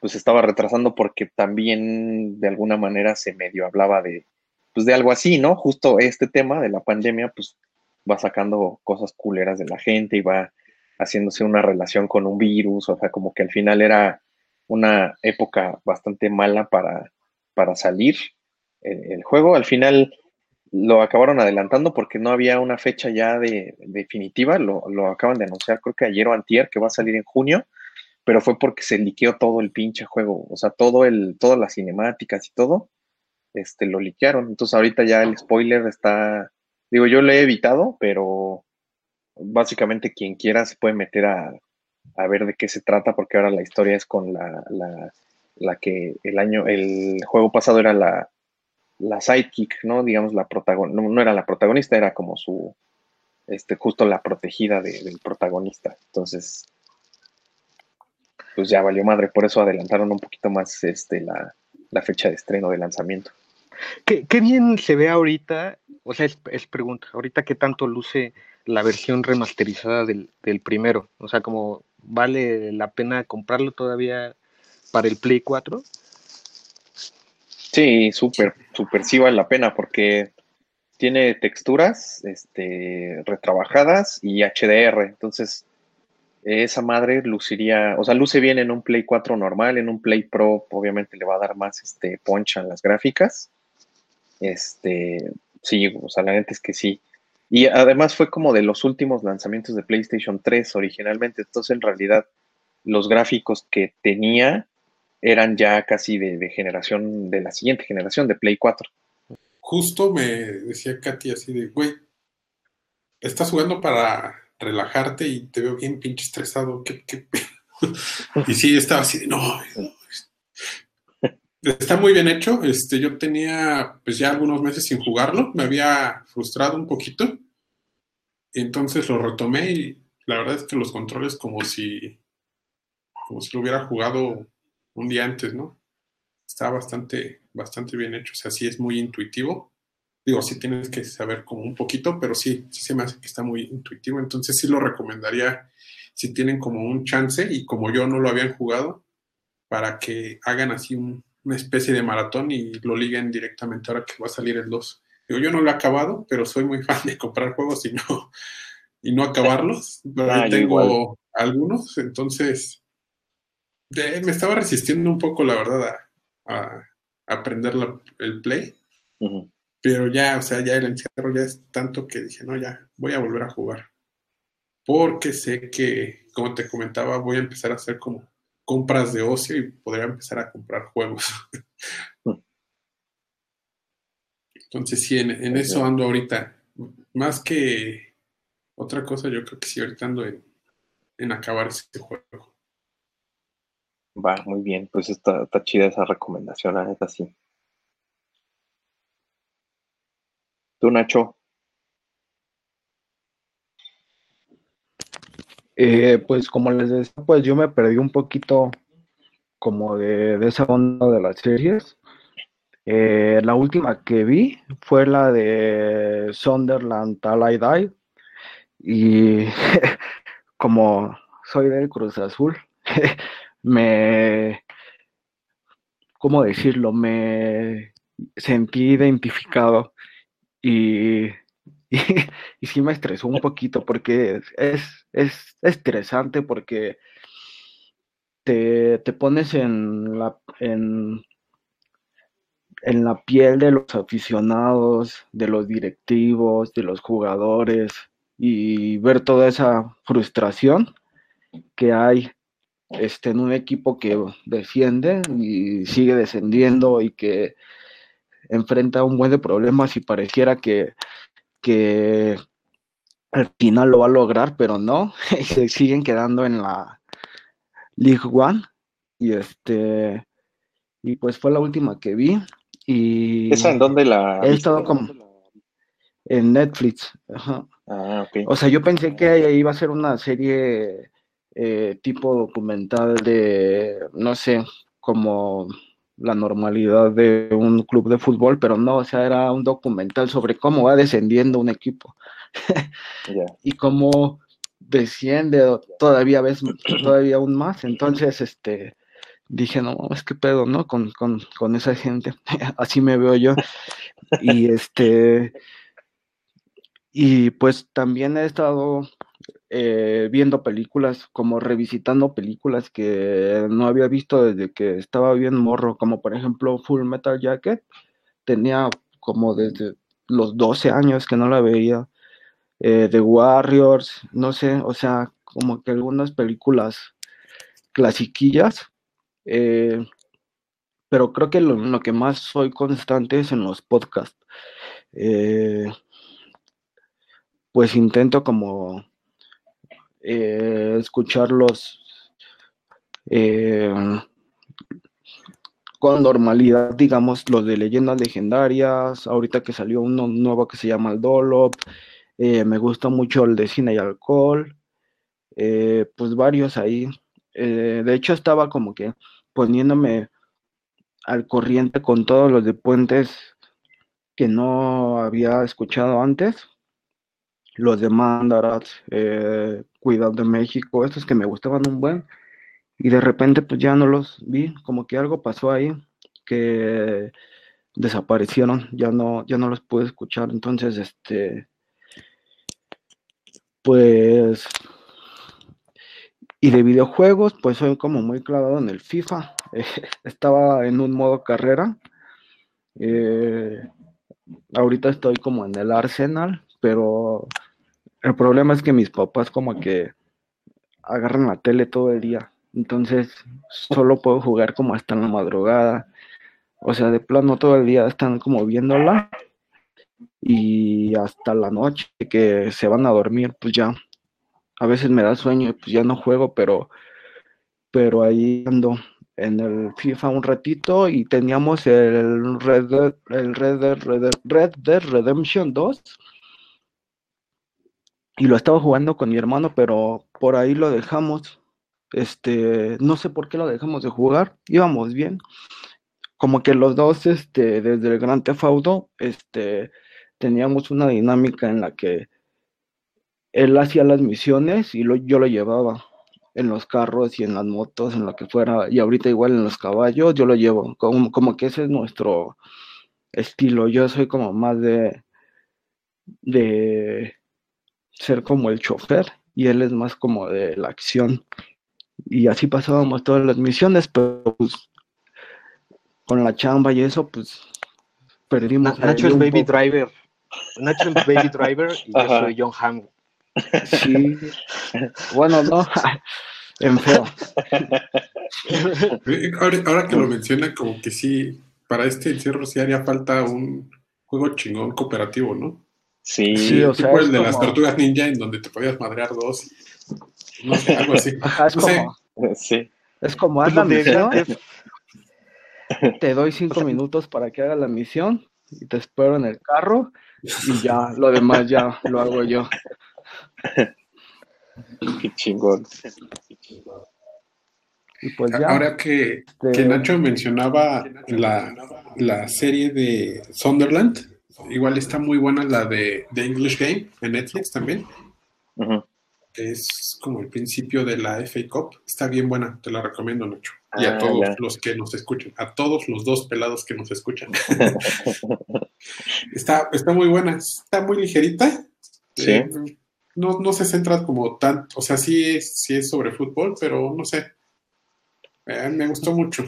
pues estaba retrasando porque también de alguna manera se medio hablaba de, pues de algo así, ¿no? Justo este tema de la pandemia, pues va sacando cosas culeras de la gente y va haciéndose una relación con un virus, o sea, como que al final era una época bastante mala para, para salir el, juego. Al final lo acabaron adelantando porque no había una fecha ya de, definitiva, lo, lo, acaban de anunciar creo que ayer o antier, que va a salir en junio, pero fue porque se liqueó todo el pinche juego, o sea, todo el, todas las cinemáticas y todo, este, lo liquearon. Entonces ahorita ya el spoiler está, digo, yo lo he evitado, pero básicamente quien quiera se puede meter a, ver de qué se trata, porque ahora la historia es con la, la, que el año, el juego pasado era la, la sidekick, ¿no? Digamos, la protagonista, no, era la protagonista, era como su, este, justo la protegida del protagonista. Entonces, pues ya valió madre, por eso adelantaron un poquito más este, la, fecha de estreno de lanzamiento. ¿Qué, bien se ve ahorita, o sea, es, es pregunta, ahorita qué tanto luce la versión remasterizada del, primero. O sea, como vale la pena comprarlo todavía para el Play 4. Sí, súper, súper sí vale la pena porque tiene texturas este, retrabajadas y HDR. Entonces, esa madre luciría, o sea, luce bien en un Play 4 normal, en un Play Pro obviamente le va a dar más este punch a las gráficas. Este, sí, o sea, la neta es que sí. Y además fue como de los últimos lanzamientos de PlayStation 3 originalmente. Entonces, en realidad, los gráficos que tenía eran ya casi de, generación, de la siguiente generación, de Play 4. Justo me decía Katy así de, güey, estás jugando para relajarte y te veo bien pinche estresado. [LAUGHS] y sí, estaba así de, no, Está muy bien hecho. Este, yo tenía pues ya algunos meses sin jugarlo, me había frustrado un poquito Entonces lo retomé y la verdad es que los controles como si, como si lo hubiera jugado un día antes, ¿no? Está bastante, bastante bien hecho, o sea, sí es muy intuitivo. Digo, sí tienes que saber como un poquito, pero sí, sí se me hace que está muy intuitivo, entonces sí lo recomendaría si tienen como un chance y como yo no lo habían jugado, para que hagan así una especie de maratón y lo liguen directamente ahora que va a salir el 2. Digo, yo no lo he acabado, pero soy muy [LAUGHS] fan de comprar juegos y no, y no acabarlos. Pero [LAUGHS] ah, tengo algunos, entonces me estaba resistiendo un poco, la verdad, a, aprender el play. Pero ya, o sea, ya el encierro ya es tanto que dije, no, ya, voy a volver a jugar. Porque sé que, como te comentaba, voy a empezar a hacer como compras de ocio y podría empezar a comprar juegos. [LAUGHS] Entonces, sí, en, eso ando ahorita. Más que otra cosa, yo creo que sí, ahorita ando en, acabar este juego. Va, muy bien. Pues está, está chida esa recomendación, la neta, sí. ¿Tú, Nacho? Eh, pues como les decía, pues yo me perdí un poquito como de, esa onda de las series. Eh, la última que vi fue la de Sunderland Tal I Die. Y [LAUGHS] como soy del Cruz Azul, [LAUGHS] me, ¿cómo decirlo? Me sentí identificado y [LAUGHS] y, sí me estresó un poquito porque es, es estresante porque te, pones en la, en, en la piel de los aficionados, de los directivos, de los jugadores y ver toda esa frustración que hay este, en un equipo que defiende y sigue descendiendo y que enfrenta un buen de problemas y pareciera que que al final lo va a lograr, pero no, [LAUGHS] se siguen quedando en la League One. Y este, y pues fue la última que vi. Y ¿Esa en dónde la? He estado como en Netflix. Ah, O sea, yo pensé que iba a ser una serie eh, tipo documental de, no sé, como la normalidad de un club de fútbol, pero no, o sea, era un documental sobre cómo va descendiendo un equipo [LAUGHS] y cómo desciende todavía vez [CLEARS THROAT] todavía aún más. Entonces, este, dije, no, es que pedo, ¿no? Con, con, con esa gente, [LAUGHS] así me veo yo. Y este, y pues también he estado eh, viendo películas, como revisitando películas que no había visto desde que estaba bien morro, como por ejemplo Full Metal Jacket. Tenía como desde los 12 años que no la veía. Eh, The Warriors, no sé, o sea, como que algunas películas clasiquillas. Eh, pero creo que lo, que más soy constante es en los podcasts. pues intento como eh, escucharlos eh, con normalidad, digamos, los de leyendas legendarias, ahorita que salió uno nuevo que se llama el Dolop, eh, me gusta mucho el de cine y alcohol, pues varios ahí. de hecho, estaba como que poniéndome al corriente con todos los de puentes que no había escuchado antes los de Mandarat, eh, Cuidado de México, estos que me gustaban un buen, y de repente pues ya no los vi, como que algo pasó ahí que desaparecieron, ya no, ya no los pude escuchar, entonces este, pues, y de videojuegos, pues soy como muy clavado en el FIFA, [LAUGHS] estaba en un modo carrera, eh, ahorita estoy como en el Arsenal, pero el problema es que mis papás como que agarran la tele todo el día. Entonces solo puedo jugar como hasta en la madrugada. O sea, de plano todo el día están como viéndola. Y hasta la noche que se van a dormir, pues ya. A veces me da sueño y pues ya no juego, pero, pero ahí ando en el FIFA un ratito y teníamos el Red Dead, el Red Red Red Dead Redemption 2 y lo estaba jugando con mi hermano, pero por ahí lo dejamos. Este, no sé por qué lo dejamos de jugar, íbamos bien. Como que los dos, este, desde el Gran Tefaudo, este, teníamos una dinámica en la que él hacía las misiones y yo lo llevaba en los carros y en las motos, en lo que fuera, y ahorita igual en los caballos, yo lo llevo, como, como que ese es nuestro estilo, yo soy como más de, de ser como el chofer y él es más como de la acción. Y así pasábamos todas las misiones, pero pues con la chamba y eso, pues perdimos. Nacho es Baby Driver. Nacho es Baby Driver y yo soy John Hamm. Sí. Bueno, no. [LAUGHS] en feo. Ahora, que lo menciona, como que sí, para este encierro sí haría falta un juego chingón cooperativo, ¿no? Sí, sí o sea, tipo el de las tortugas ninja en donde te podías madrear dos. no sé, algo así. [LAUGHS] es como. [LAUGHS] Sí. Es como haz la misión. Te doy cinco [LAUGHS] minutos para que haga la misión y te espero en el carro y ya lo demás ya lo hago yo. Qué chingón. Y pues ya, Ahora que, que, este, Nacho mencionaba la, la serie de Sunderland, Igual está muy buena la de, The English Game en Netflix también. Es como el principio de la FA Cup. Está bien buena, te la recomiendo, Nacho. Y a ah, todos los que nos escuchan, a todos los dos pelados que nos escuchan. [LAUGHS] está, está muy buena, está muy ligerita. Sí. Eh, no, no se centra como tanto, o sea, sí es, sí es sobre fútbol, pero no sé. Eh, me gustó mucho.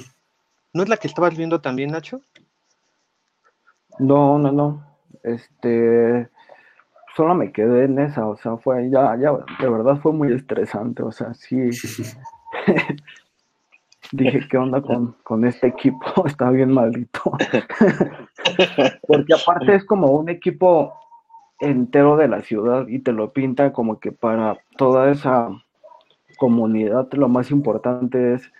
¿No es la que estabas viendo también, Nacho? No, no, no. Este, solo me quedé en esa, o sea, fue ya, ya, de verdad fue muy estresante, o sea, sí. [LAUGHS] Dije, ¿qué onda con, con este equipo? [LAUGHS] Está bien maldito. [LAUGHS] Porque aparte es como un equipo entero de la ciudad y te lo pinta como que para toda esa comunidad lo más importante es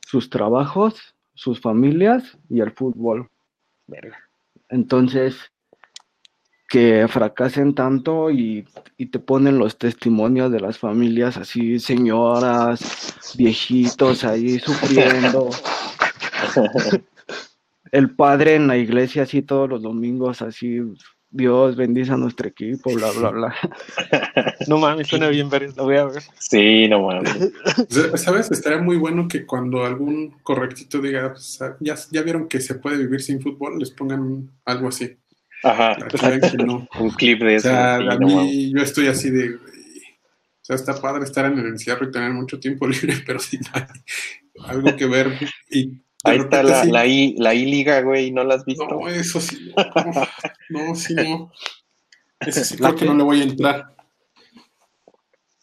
sus trabajos, sus familias y el fútbol. Verga. Entonces, que fracasen tanto y, te ponen los testimonios de las familias así, señoras, viejitos ahí [LAUGHS] sufriendo. [LAUGHS] El padre en la iglesia así todos los domingos así, Dios bendice a nuestro equipo, bla, bla, bla. [LAUGHS] No mames, suena bien lo voy a ver. Sí, no mames. [LAUGHS] ¿Sabes? Estaría muy bueno que cuando algún correctito diga, pues, ya, ya vieron que se puede vivir sin fútbol, les pongan algo así. Ajá. [LAUGHS] Un clip de eso. O sea, a mí, yo estoy así de. O sea, está padre estar en el encierro y tener mucho tiempo libre, pero si no hay algo que ver. Y Ahí [LAUGHS] está la, la, I, la I-Liga, güey, ¿no la has visto? No, eso sí. No, no sí, no. Ese sí creo que no le voy a entrar.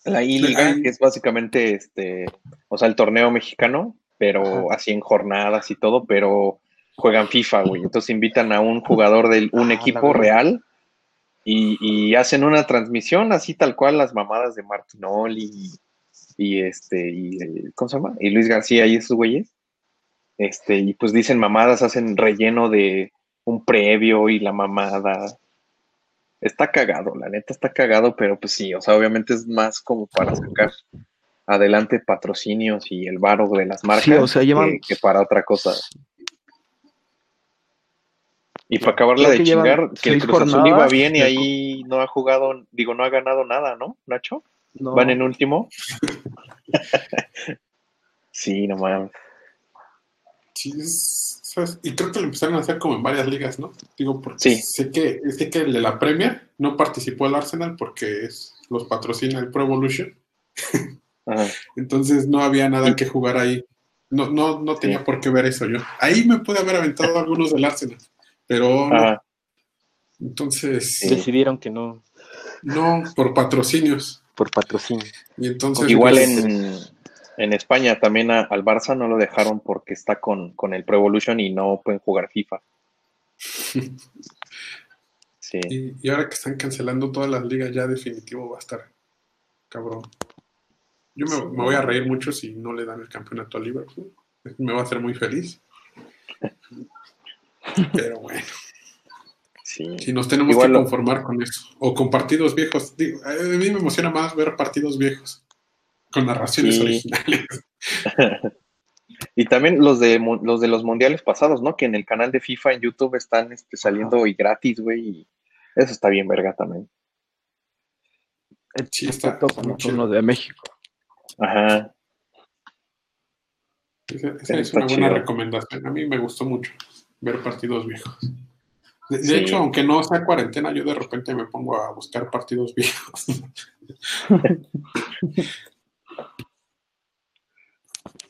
La I-Liga, que es básicamente este, o sea, el torneo mexicano, pero así en jornadas y todo, pero juegan FIFA, güey. Entonces invitan a un jugador de un ah, equipo real y, hacen una transmisión así tal cual las mamadas de Martinoli y, y este, y, ¿cómo se llama? Y Luis García y esos güeyes. Este, y pues dicen mamadas, hacen relleno de un previo y la mamada. Está cagado, la neta está cagado, pero pues sí, o sea, obviamente es más como para sacar adelante patrocinios y el varo de las marcas que, para otra cosa. Y para acabarla de chingar, que el Cruz Azul iba bien y ahí no ha jugado, digo, no ha ganado nada, ¿no, Nacho? Van en último. [LAUGHS] sí, no mames. Sí, y creo que lo empezaron a hacer como en varias ligas, ¿no? Digo, porque sé, que, sé que el de la Premier no participó el Arsenal porque es, los patrocina el Pro Evolution. [LAUGHS] Entonces no había nada que jugar ahí. No, no, no tenía por qué ver eso yo. Ahí me pude haber aventado algunos del Arsenal, pero Entonces. Decidieron que no. No, por patrocinios. Por patrocinios. Y entonces. Igual pues, en, en España también al Barça no lo dejaron porque está con, el Pro Evolution y no pueden jugar FIFA. [LAUGHS] Sí. Y, ahora que están cancelando todas las ligas, ya definitivo va a estar cabrón. Yo me, voy a reír mucho si no le dan el campeonato a Liverpool. Me va a hacer muy feliz. Pero bueno. Sí. Si nos tenemos que conformar con eso. O con partidos viejos. a mí me emociona más ver partidos viejos. Con narraciones originales. [LAUGHS] y también los de los de los mundiales pasados, ¿no? Que en el canal de FIFA en YouTube están este, saliendo y gratis, güey. Y eso está bien, verga, también. Sí, está. Son los de México. Ajá. Esa, es una buena recomendación. A mí me gustó mucho ver partidos viejos. De, hecho, aunque no sea cuarentena, yo de repente me pongo a buscar partidos viejos. [LAUGHS]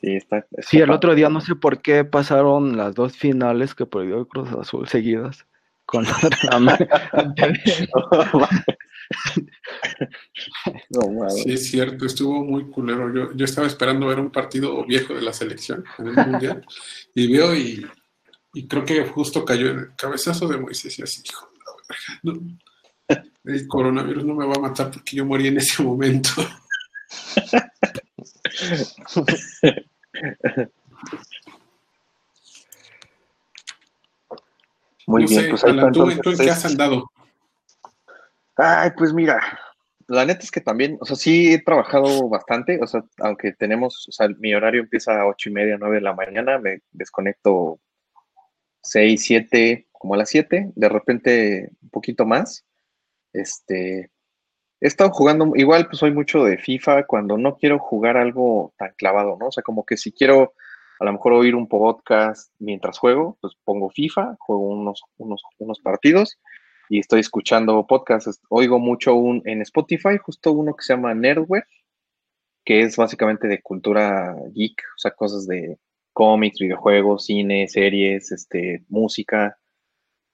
Sí, está, sí, el otro día no sé por qué pasaron las dos finales que perdió Cruz Azul seguidas con la [LAUGHS] sí, es cierto, estuvo muy culero. Yo, yo estaba esperando ver un partido viejo de la selección en el Mundial y veo y, creo que justo cayó en el cabezazo de Moisés y así, hijo, no, el coronavirus no me va a matar porque yo morí en ese momento. [LAUGHS] Muy bien, pues ahí ¿tú, ¿tú en qué has andado? Ay, pues mira, la neta es que también, o sea, sí he trabajado bastante, o sea, aunque tenemos, o sea, mi horario empieza a ocho y media, nueve de la mañana, me desconecto seis, siete, como a las siete, de repente un poquito más. Este, he estado jugando, igual pues soy mucho de FIFA cuando no quiero jugar algo tan clavado, ¿no? O sea, como que si quiero a lo mejor oír un podcast mientras juego, pues pongo FIFA, juego unos, unos, unos partidos y estoy escuchando podcasts. Oigo mucho un, en Spotify, justo uno que se llama Nerdware, que es básicamente de cultura geek, o sea, cosas de cómics, videojuegos, cine, series, este, música.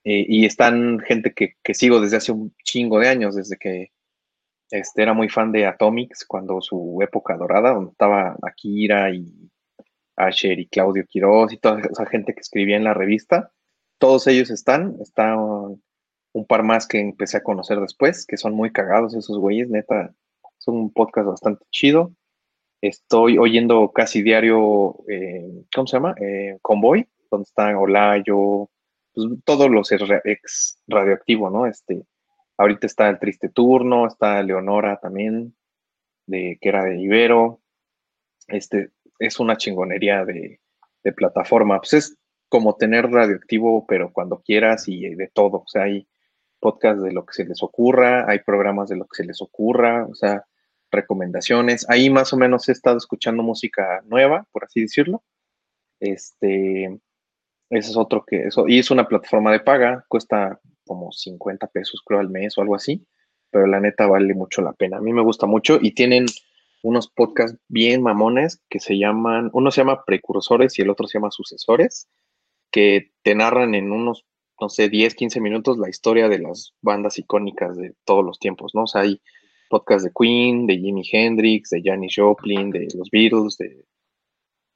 Eh, y están gente que, que, sigo desde hace un chingo de años, desde que este, era muy fan de Atomics, cuando su época dorada, donde estaba Akira y Asher y Claudio Quiroz y toda esa gente que escribía en la revista. Todos ellos están, están un par más que empecé a conocer después, que son muy cagados esos güeyes, neta, son un podcast bastante chido. Estoy oyendo casi diario, eh, ¿cómo se llama? Eh, Convoy, donde están Olayo, pues, todos los ex radioactivo, ¿no? Este, ahorita está el Triste Turno, está Leonora también, de, que era de Ibero. Este, es una chingonería de, de plataforma. Pues es como tener radioactivo, pero cuando quieras y de todo. O sea, hay podcast de lo que se les ocurra, hay programas de lo que se les ocurra, o sea, recomendaciones. Ahí más o menos he estado escuchando música nueva, por así decirlo. Este, ese es otro que eso, y es una plataforma de paga, cuesta como 50 pesos creo al mes o algo así, pero la neta vale mucho la pena. A mí me gusta mucho y tienen unos podcasts bien mamones que se llaman, uno se llama precursores y el otro se llama sucesores, que te narran en unos no sé, 10, 15 minutos la historia de las bandas icónicas de todos los tiempos, ¿no? Hay podcasts de Queen, de Jimi Hendrix, de Janis Joplin, de los Beatles, de,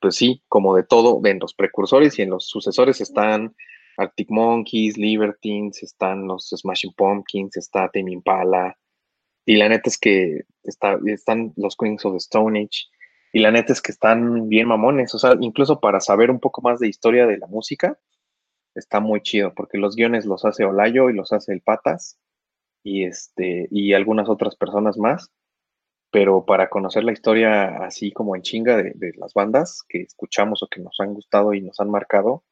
pues sí, como de todo, en los precursores y en los sucesores están Arctic Monkeys, Libertines, están los Smashing Pumpkins, está Tame Impala, y la neta es que está, están los Queens of the Stone Age, y la neta es que están bien mamones, o sea, incluso para saber un poco más de historia de la música, está muy chido, porque los guiones los hace Olayo y los hace el Patas y, este, y algunas otras personas más, pero para conocer la historia así como en chinga de, las bandas que escuchamos o que nos han gustado y nos han marcado,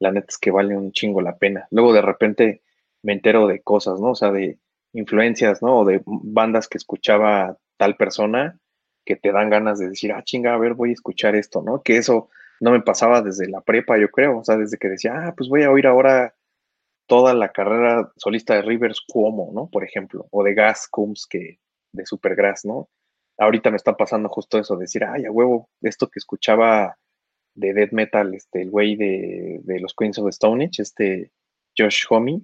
la neta es que vale un chingo la pena. Luego de repente me entero de cosas, ¿no? O sea, de influencias, ¿no? O de bandas que escuchaba tal persona que te dan ganas de decir, ah, chinga, a ver, voy a escuchar esto, ¿no? Que eso no me pasaba desde la prepa, yo creo, o sea, desde que decía, ah, pues voy a oír ahora toda la carrera solista de Rivers Cuomo, ¿no? Por ejemplo, o de Gas Coombs, que de Supergrass, ¿no? Ahorita me está pasando justo eso, decir, ay, a huevo, esto que escuchaba de death metal, este, el güey de, los Queens of Stone Age, este Josh Homme,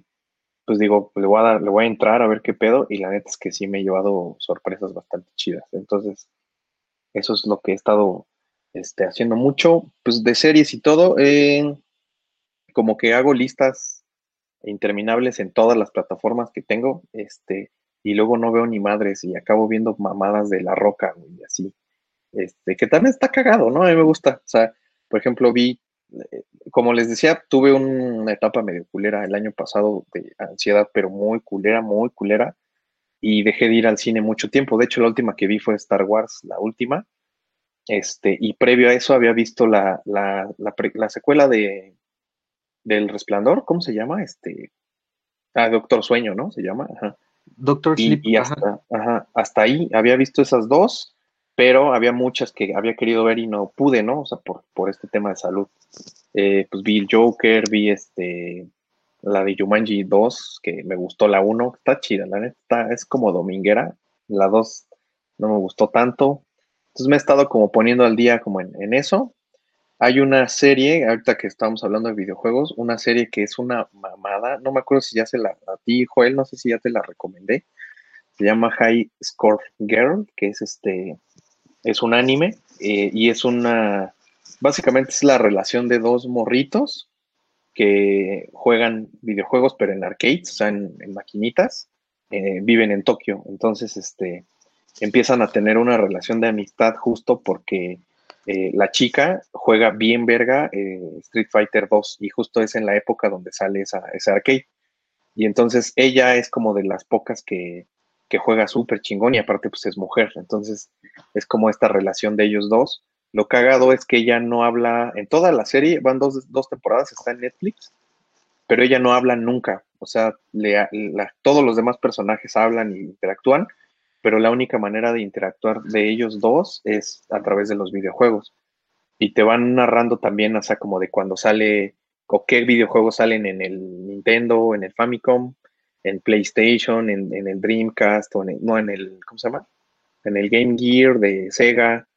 pues digo, le voy a dar, le voy a entrar a ver qué pedo, y la neta es que sí me he llevado sorpresas bastante chidas. Entonces, eso es lo que he estado este, haciendo mucho, pues de series y todo, eh, como que hago listas interminables en todas las plataformas que tengo, este, y luego no veo ni madres y acabo viendo mamadas de la roca y así, este, que también está cagado, ¿no? A mí me gusta, o sea, por ejemplo, vi eh, como les decía, tuve una etapa medio culera el año pasado de ansiedad, pero muy culera, muy culera, y dejé de ir al cine mucho tiempo. De hecho, la última que vi fue Star Wars, la última, este, y previo a eso había visto la, la, la, secuela de del Resplandor, ¿cómo se llama? Este, ah, Doctor Sueño, ¿no? Se llama, Doctor Sleep. Y hasta, ajá, hasta ahí había visto esas dos pero había muchas que había querido ver y no pude, ¿no? O sea, por, por este tema de salud. Eh, pues vi el Joker, vi este, la de Jumanji 2, que me gustó la 1, está chida, la neta, es como dominguera, la 2 no me gustó tanto, entonces me he estado como poniendo al día como en, en eso. Hay una serie, ahorita que estamos hablando de videojuegos, una serie que es una mamada, no me acuerdo si ya se la, a ti, Joel, no sé si ya te la recomendé, se llama High Score Girl, que es este, es un anime eh, y es una, básicamente es la relación de dos morritos que juegan videojuegos pero en arcades, o sea, en, maquinitas, eh, viven en Tokio, entonces este, empiezan a tener una relación de amistad justo porque eh, la chica juega bien verga Street Fighter 2 y justo es en la época donde sale esa, ese arcade. Y entonces ella es como de las pocas que, que juega súper chingón y aparte pues es mujer, entonces es como esta relación de ellos dos. Lo cagado es que ella no habla, en toda la serie, van dos, dos temporadas, está en Netflix, pero ella no habla nunca, o sea, le, todos los demás personajes hablan e interactúan, pero la única manera de interactuar de ellos dos es a través de los videojuegos. Y te van narrando también, o sea, como de cuando sale, o qué videojuegos salen en el Nintendo, en el Famicom, en PlayStation, en, el Dreamcast, o en no en el, ¿cómo se llama? En el Game Gear de Sega.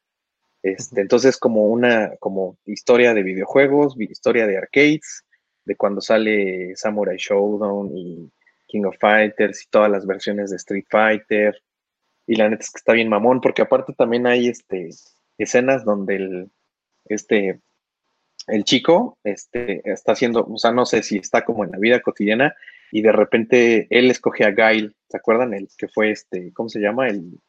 Este, entonces, como una como historia de videojuegos, historia de arcades, de cuando sale Samurai Showdown y King of Fighters y todas las versiones de Street Fighter. Y la neta es que está bien mamón, porque aparte también hay este, escenas donde el, este, el chico este, está haciendo, o sea, no sé si está como en la vida cotidiana, y de repente él escoge a Guile, ¿se acuerdan? El que fue este, ¿cómo se llama? El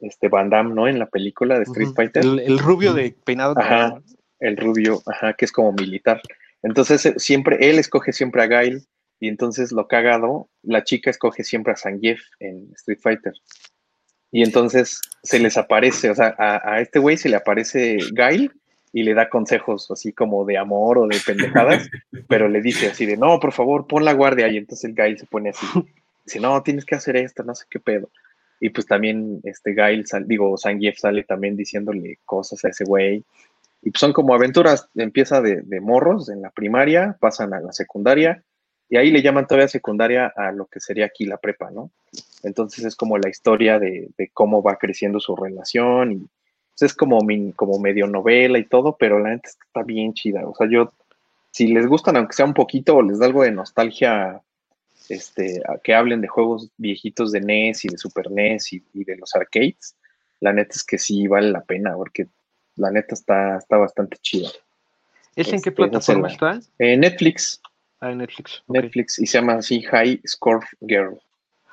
este Van Damme, ¿no? En la película de Street Fighter. El, rubio de peinado. Ajá, el rubio, ajá, que es como militar. Entonces eh, siempre, él escoge siempre a Guile y entonces lo cagado, la chica escoge siempre a Zangief en Street Fighter. Y entonces se les aparece, o sea, a, a este güey se le aparece Guile y le da consejos así como de amor o de pendejadas, [LAUGHS] pero le dice así de, no, por favor, pon la guardia y entonces el Gail se pone así, dice, no, tienes que hacer esto, no sé qué pedo. Y pues también este Gail, digo, Sangief sale también diciéndole cosas a ese güey. Y pues son como aventuras, empieza de, de, morros en la primaria, pasan a la secundaria, y ahí le llaman todavía secundaria a lo que sería aquí la prepa, ¿no? Entonces es como la historia de, de cómo va creciendo su relación y es como, como medio novela y todo, pero la gente está bien chida. O sea, yo, si les gustan, aunque sea un poquito, o les da algo de nostalgia, este, que hablen de juegos viejitos de NES y de Super NES y, de los arcades, la neta es que sí vale la pena, porque la neta está, está bastante chida. ¿Es en qué este, plataforma está? En Netflix. Ah, Netflix. Netflix, y se llama así High Score Girl.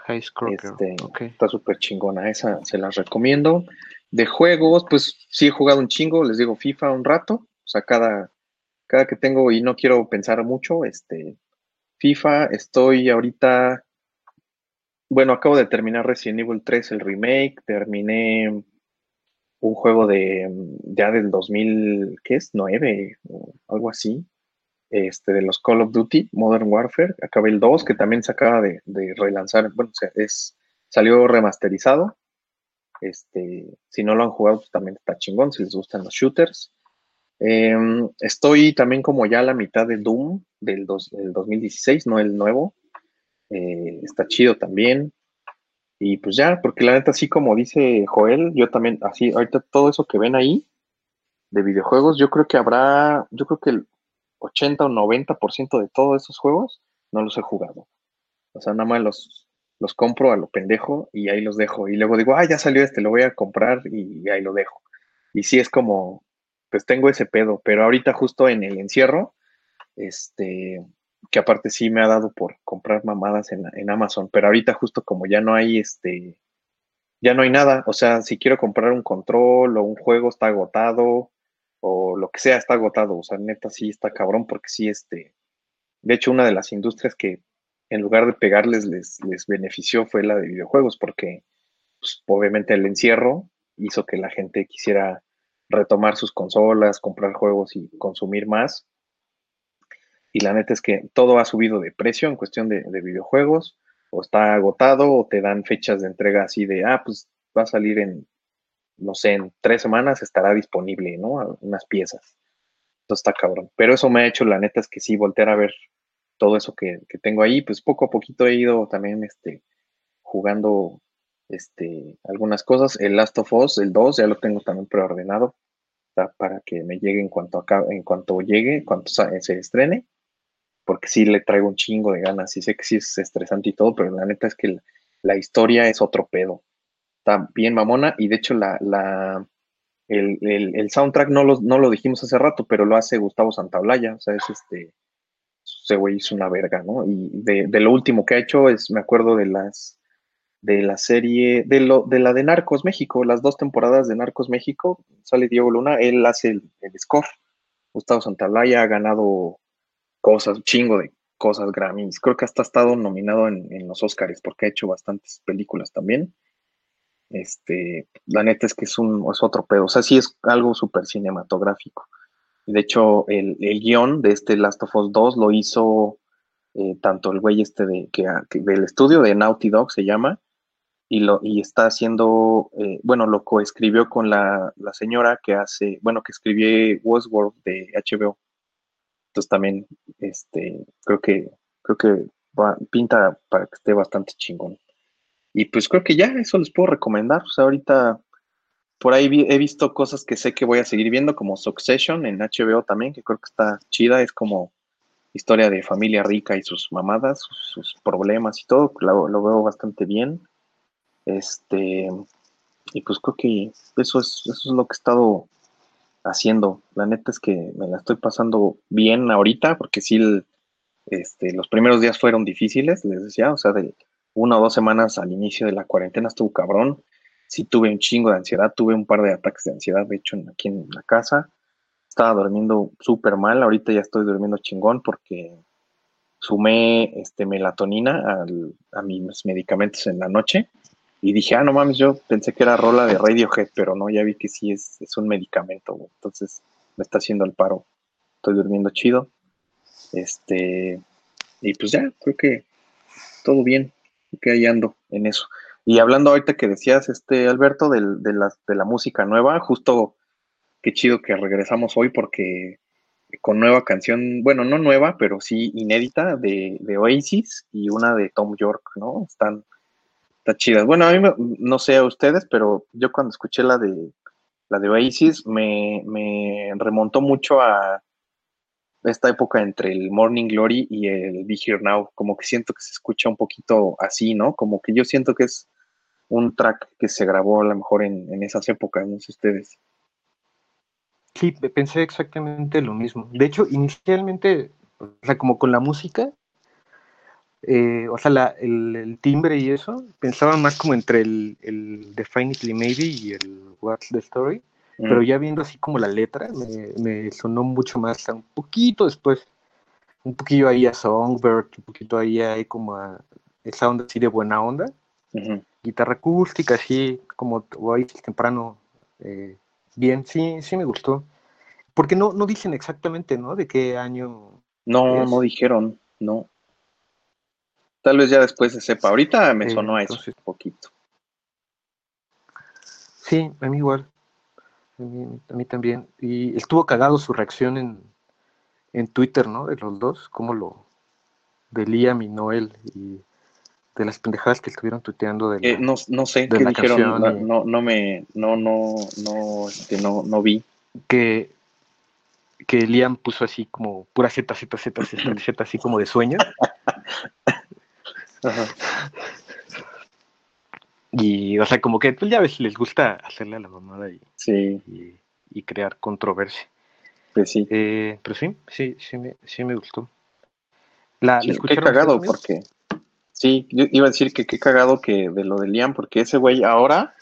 High Score Girl. Este, está súper chingona, esa se las recomiendo. De juegos, pues sí he jugado un chingo, les digo FIFA un rato, o sea, cada, que tengo y no quiero pensar mucho, este, FIFA, estoy ahorita, bueno, acabo de terminar Resident Evil 3, el remake, terminé un juego de ya del 2000, ¿qué es? 9 o algo así, este, de los Call of Duty, Modern Warfare, acabé el 2, que también se acaba de, de relanzar, bueno, o es, salió remasterizado, este, si no lo han jugado, pues también está chingón, si les gustan los shooters. Em, estoy también como ya a la mitad de Doom del, 2016, no el nuevo. Eh, está chido también. Y pues ya, porque la neta, así como dice Joel, yo también, así, ahorita todo eso que ven ahí de videojuegos, yo creo que habrá, yo creo que el 80 o 90% de todos esos juegos no los he jugado. O sea, nada más los, los compro a lo pendejo y ahí los dejo. Y luego digo, ah, ya salió este, lo voy a comprar y, ahí lo dejo. Y sí es como, pues tengo ese pedo, pero ahorita justo en el encierro, este, que aparte sí me ha dado por comprar mamadas en, en Amazon, pero ahorita justo como ya no hay este, ya no hay nada, o sea, si quiero comprar un control o un juego está agotado, o lo que sea está agotado. O sea, neta sí está cabrón porque sí, este, de hecho, una de las industrias que en lugar de pegarles les, les benefició fue la de videojuegos porque pues, obviamente el encierro hizo que la gente quisiera retomar sus consolas, comprar juegos y consumir más. Y la neta es que todo ha subido de precio en cuestión de, de videojuegos, o está agotado, o te dan fechas de entrega así de, ah, pues va a salir en no sé, en tres semanas estará disponible, ¿no? Unas piezas. Entonces está cabrón. Pero eso me ha hecho, la neta, es que sí, voltear a ver todo eso que, tengo ahí, pues poco a poquito he ido también este, jugando este, algunas cosas. El Last of Us, el 2, ya lo tengo también preordenado para que me llegue en cuanto, acá, en cuanto llegue, cuanto se estrene, porque sí le traigo un chingo de ganas. Y sé que sí es estresante y todo, pero la neta es que la historia es otro pedo está bien mamona y de hecho la, la el, el, soundtrack no lo, no lo dijimos hace rato, pero lo hace Gustavo Santaolalla, o sea, es este, ese güey es una verga, ¿no? Y de, lo último que ha hecho es, me acuerdo de las, de la serie, de, lo, de la de Narcos México, las dos temporadas de Narcos México, sale Diego Luna, él hace el, el score. Gustavo Santaolalla ha ganado cosas, chingo de cosas Grammys, creo que hasta ha estado nominado en, en los Oscars porque ha hecho bastantes películas también este, la neta es que es, un, es otro pedo. O sea, sí es algo súper cinematográfico. De hecho, el, el, guion de este Last of Us 2 lo hizo eh, tanto el güey este de, que, del estudio de Naughty Dog se llama, y, lo, y está haciendo, eh, bueno, lo coescribió con la, la, señora que hace, bueno, que escribió Westworld de HBO. Entonces también, este, creo que, creo que pinta para que esté bastante chingón. Y pues creo que ya eso les puedo recomendar. O sea, ahorita por ahí he visto cosas que sé que voy a seguir viendo, como Succession en HBO también, que creo que está chida. Es como historia de familia rica y sus mamadas, sus, problemas y todo. Lo, veo bastante bien. Este, y pues creo que eso es, eso es lo que he estado haciendo. La neta es que me la estoy pasando bien ahorita, porque sí, este, los primeros días fueron difíciles, les decía, o sea, de una o dos semanas al inicio de la cuarentena estuvo cabrón. Sí tuve un chingo de ansiedad, tuve un par de ataques de ansiedad, de hecho, aquí en la casa. Estaba durmiendo súper mal, ahorita ya estoy durmiendo chingón porque sumé este, melatonina a mis medicamentos en la noche y dije, ah, no mames, yo pensé que era rola de Radiohead, pero no, ya vi que sí es, es un medicamento, entonces me está haciendo el paro. Estoy durmiendo chido. Este, y pues ya, creo que todo bien que ahí ando en eso. Y hablando ahorita que decías, este Alberto, de, la, de la música nueva, justo qué chido que regresamos hoy porque con nueva canción, bueno, no nueva, pero sí inédita de, de Oasis y una de Tom York, ¿no? Están, están chidas. Bueno, a mí no sé a ustedes, pero yo cuando escuché la de la de Oasis me, me remontó mucho a esta época entre el Morning Glory y el Be Here Now, como que siento que se escucha un poquito así, ¿no? Como que yo siento que es un track que se grabó a lo mejor en, esas épocas, no sé ustedes. Sí, pensé exactamente lo mismo. De hecho, inicialmente, o sea, como con la música, eh, o sea, el, timbre y eso, pensaba más como entre el, el Definitely Maybe y el What's the Story pero mm. ya viendo así como la letra, me, sonó mucho más, un poquito después, un poquillo ahí a Songbird, un poquito ahí, ahí como a esa onda así de buena onda, guitarra acústica, así como ahí temprano, eh, bien, sí, sí me gustó. Porque no, no dicen exactamente, ¿no? De qué año. No, no dijeron, no. Tal vez ya después se sepa. Ahorita me sonó a eso un poquito. Sí, a mí igual a mí, también. Y estuvo cagado su reacción en, en Twitter, ¿no? De los dos, como lo. de Liam y Noel, y de las pendejadas que estuvieron tuiteando de eh, no, no, sé qué dijeron, no, no, me. no, no, no, este, no, no vi. Que que Liam puso así como pura Z, Z, Z, Z, Z, así como de sueño. [LAUGHS] Ajá. Y, o sea, como que pues ya ves, les gusta hacerle a la mamada y, sí. y, crear controversia. Pues sí. Eh, pero sí, sí, sí me, sí me gustó. La, sí, qué cagado, porque. Sí, yo iba a decir que qué cagado que de lo de Liam, porque ese güey ahora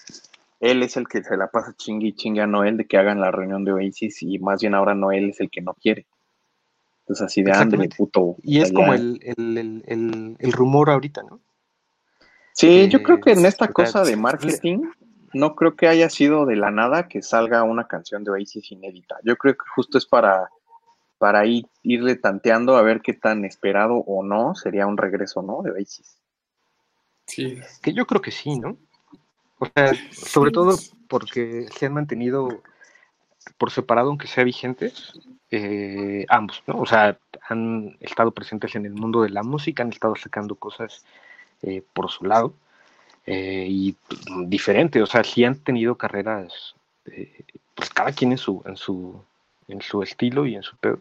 él es el que se la pasa chingue y chingue a Noel de que hagan la reunión de Oasis y más bien ahora Noel es el que no quiere. Entonces así de André, puto. Y es como el, el, el, el, rumor ahorita, ¿no? Sí, yo creo que en esta cosa de marketing, no creo que haya sido de la nada que salga una canción de Oasis inédita. Yo creo que justo es para, para ir, irle tanteando a ver qué tan esperado o no sería un regreso, ¿no? De Oasis. Sí. Que yo creo que sí, ¿no? O sea, sobre todo porque se han mantenido por separado, aunque sea vigentes, eh, ambos, ¿no? O sea, han estado presentes en el mundo de la música, han estado sacando cosas eh, por su lado eh, y diferente, o sea, sí han tenido carreras, pues cada quien en su, en su, en su estilo y en su pedo.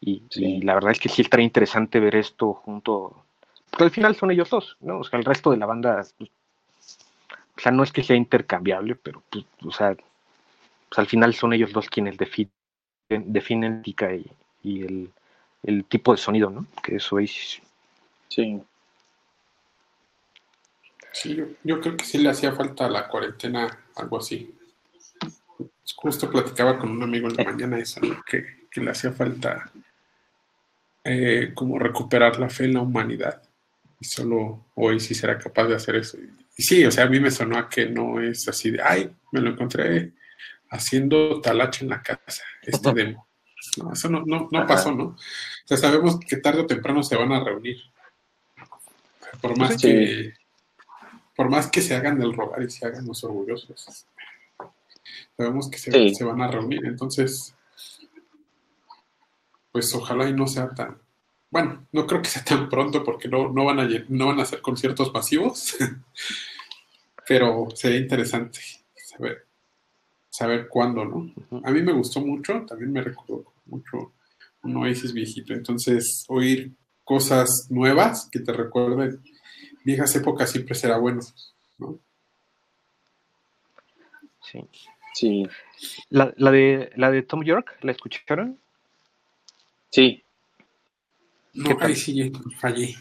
Y, y, la verdad es que sí estaría interesante ver esto junto, porque al final son ellos dos, ¿no? O sea, el resto de la banda, pues, o sea, no es que sea intercambiable, pero, pues, o sea, pues al final son ellos dos quienes definen, definen y, y el, el, tipo de sonido, ¿no? Que es Oasis. Sí. Sí, yo, yo, creo que sí le hacía falta a la cuarentena algo así. Justo platicaba con un amigo en la mañana eso, ¿no? que, que, le hacía falta eh, como recuperar la fe en la humanidad. Y solo Oasis será capaz de hacer eso. Y sí, o sea, a mí me sonó a que no es así de, ay, me lo encontré haciendo talacha en la casa, este demo. No, eso no, no, no pasó, ¿no? O sea, sabemos que tarde o temprano se van a reunir. Por más que por más que se hagan del rogar y se hagan los orgullosos. Sabemos que se, se van a reunir. Entonces, pues ojalá y no sea tan, bueno, no creo que sea tan pronto porque no, no, van, a, no van a hacer conciertos masivos, [LAUGHS] pero sería interesante saber, saber cuándo, ¿no? A mí me gustó mucho, también me recordó mucho un Oasis viejito, entonces oír cosas nuevas que te recuerden viejas épocas siempre será bueno, ¿no? Sí. Sí. La, la, de, la de Tom York, ¿la escucharon? Sí. No, ahí sí fallé.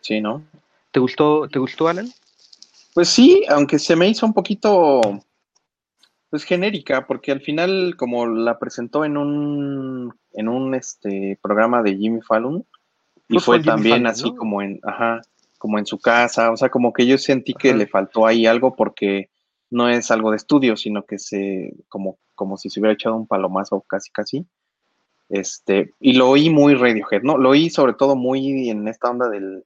Sí, ¿no? ¿Te gustó, ¿Te gustó, Alan? Pues sí, aunque se me hizo un poquito pues genérica, porque al final, como la presentó en un en un este programa de Jimmy Fallon, y pues fue también Fallon, así ¿no? como en, ajá, como en su casa, o sea, como que yo sentí que ajá. le faltó ahí algo porque no es algo de estudio, sino que se, como, como si se hubiera echado un palomazo casi casi. Este, y lo oí muy Radiohead, ¿no? Lo oí sobre todo muy en esta onda del,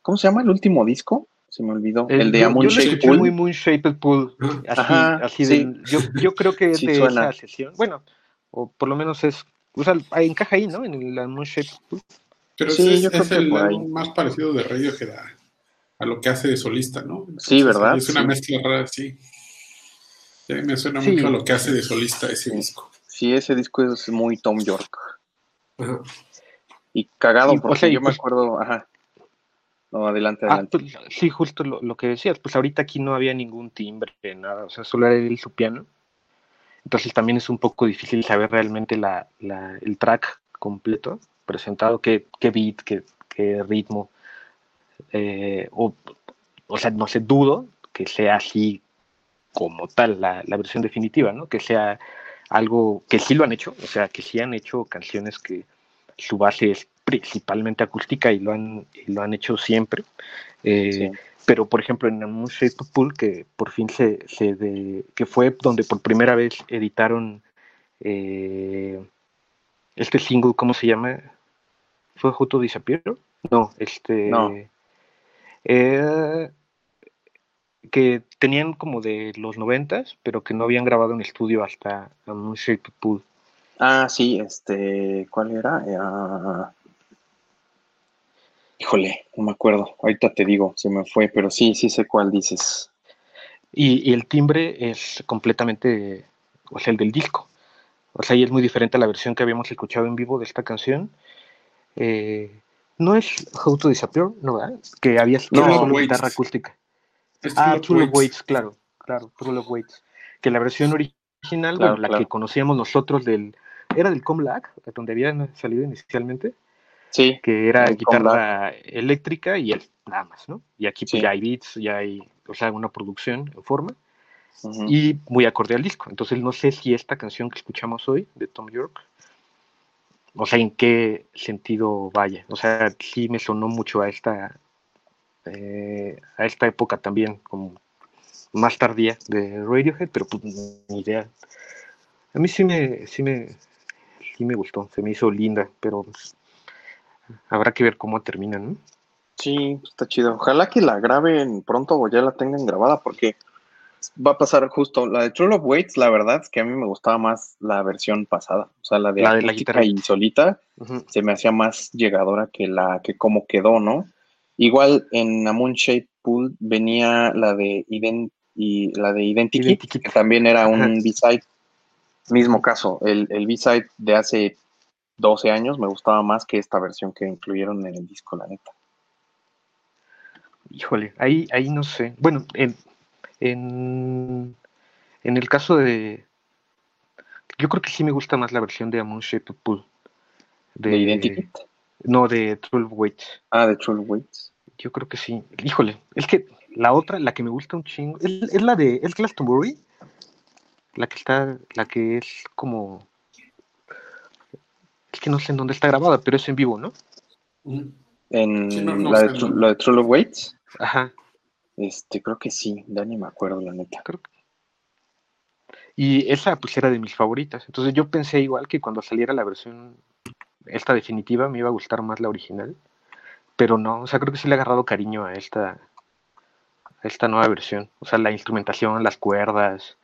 ¿cómo se llama el último disco? Se me olvidó. El, el de Moon Shaped Pool. Muy Moon Shaped Pool. Así, Ajá, así sí. de, yo, yo, creo que sí, de suena. esa sesión, bueno, o por lo menos es, o sea, encaja ahí, ¿no? En el Moon Shaped Pool. Pero sí, es, yo creo es que el álbum más parecido de Radiohead a, a, lo que hace de solista, ¿no? Entonces, sí, ¿verdad? Es una mezcla rara, sí. Mí me suena mucho a lo que hace de solista ese disco. Sí, ese disco es muy Tom York. Ajá. Y cagado, porque o sea, yo pues, me acuerdo, ajá. No, adelante, adelante. Ah, pues, sí, justo lo, lo, que decías, pues ahorita aquí no había ningún timbre, nada, o sea, solo era él su piano. Entonces también es un poco difícil saber realmente la, la, el track completo presentado, qué, qué beat, qué, qué ritmo. Eh, o, o sea, no sé, dudo que sea así como tal la, la versión definitiva, ¿no? Que sea algo que sí lo han hecho, o sea, que sí han hecho canciones que su base es principalmente acústica y lo han, y lo han hecho siempre. Eh, sí. Pero, por ejemplo, en Moon Shape Pool, que por fin se, se de, que fue donde por primera vez editaron eh, este single, ¿cómo se llama? ¿Fue Juto Disappear? No, este. No. Eh, que tenían como de los noventas, pero que no habían grabado en estudio hasta Moon Shape Pool. Ah, sí, este, ¿cuál era? Uh, híjole, no me acuerdo. Ahorita te digo, se me fue, pero sí, sí sé cuál dices. Y, y el timbre es completamente, o sea, el del disco. O sea, y es muy diferente a la versión que habíamos escuchado en vivo de esta canción. Eh, no es How to Disappear, ¿no? ¿verdad? Que había no, solo guitarra acústica. Ah, True Love Waits, claro, claro, True Love Waits. Que la versión original, claro, bueno, la claro. que conocíamos nosotros del, era del Comlag, donde había salido inicialmente. Sí. Que era guitarra eléctrica y él nada más, ¿no? Y aquí pues, sí. ya hay beats, ya hay, o sea, una producción en forma. y muy acorde al disco. Entonces no sé si esta canción que escuchamos hoy de Tom York, o sea, en qué sentido vaya. O sea, sí me sonó mucho a esta, eh, a esta época también, como más tardía de Radiohead, pero pues ni idea. A mí sí me, sí me, sí me gustó, se me hizo linda, pero pues, habrá que ver cómo termina, ¿no? Sí, está chido. Ojalá que la graben pronto o ya la tengan grabada, porque va a pasar justo la de True of Waits, la verdad es que a mí me gustaba más la versión pasada, o sea, la de la, de la guitarra y solita, se me hacía más llegadora que la que como quedó, ¿no? Igual en A Moon Shape Pool venía la de Ident y la de Identity, que también era un B-side. Mismo caso, el, el B-side de hace 12 años me gustaba más que esta versión que incluyeron en el disco, la neta. Híjole, ahí, ahí no sé. Bueno, en, en, el caso de. Yo creo que sí me gusta más la versión de Amon Shaped Pool. De, Identity? No, de 12 Weights. Ah, de 12 Weights. Yo creo que sí. Híjole, es que la otra, la que me gusta un chingo, es, la de. ¿Es Glastonbury? La que está. La que es como. Es que no sé en dónde está grabada, pero es en vivo, ¿no? En la, de, la de True Weights. Ajá. Este, creo que sí, ya ni me acuerdo, la neta. Y esa pues era de mis favoritas. Entonces yo pensé igual que cuando saliera la versión esta definitiva me iba a gustar más la original. Pero no, o sea, creo que sí le he agarrado cariño a esta, a esta nueva versión. O sea, la instrumentación, las cuerdas.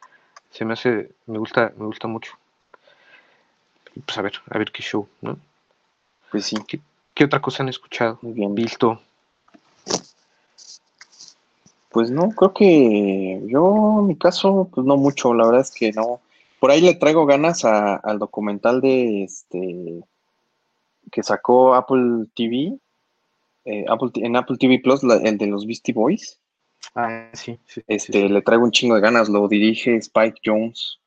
Se me hace, me gusta, me gusta mucho. pues a ver, a ver qué show, ¿no? Pues sí. ¿Qué, qué otra cosa han escuchado? Muy bien. Visto. Pues no, creo que yo, en mi caso, pues no mucho, la verdad es que no. Por ahí le traigo ganas al documental de este que sacó Apple TV, eh, Apple, en Apple TV Plus, el de los Beastie Boys. Ah, sí, este, le traigo un chingo de ganas, lo dirige Spike Jones.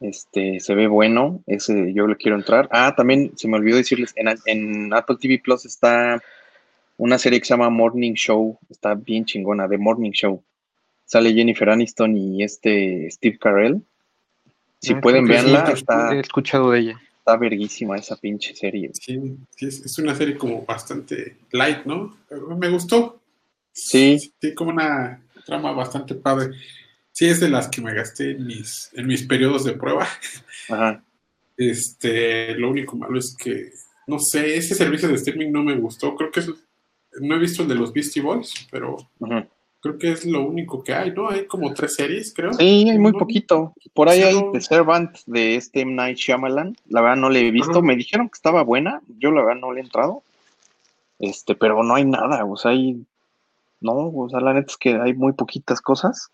Este, se ve bueno, ese yo le quiero entrar. Ah, también se me olvidó decirles, en, en Apple TV Plus está una serie que se llama Morning Show, está bien chingona, de Morning Show. Sale Jennifer Aniston y este Steve Carell. Si ah, pueden verla, está, he escuchado de ella. Está verguísima esa pinche serie. Sí, es, una serie como bastante light, ¿no? Me gustó. Sí. Sí, como una trama bastante padre. Sí, es de las que me gasté en mis, en mis periodos de prueba. Ajá. Este, lo único malo es que, no sé, ese servicio de streaming no me gustó. Creo que es no he visto el de los Beastie Boys, pero creo que es lo único que hay, ¿no? Hay como tres series, creo. Sí, hay muy poquito. Por ahí hay The Servant de este M. Night Shyamalan. La verdad no le he visto. Me dijeron que estaba buena. Yo la verdad no le he entrado. Este, pero no hay nada. O sea, hay. No, o sea, la neta es que hay muy poquitas cosas.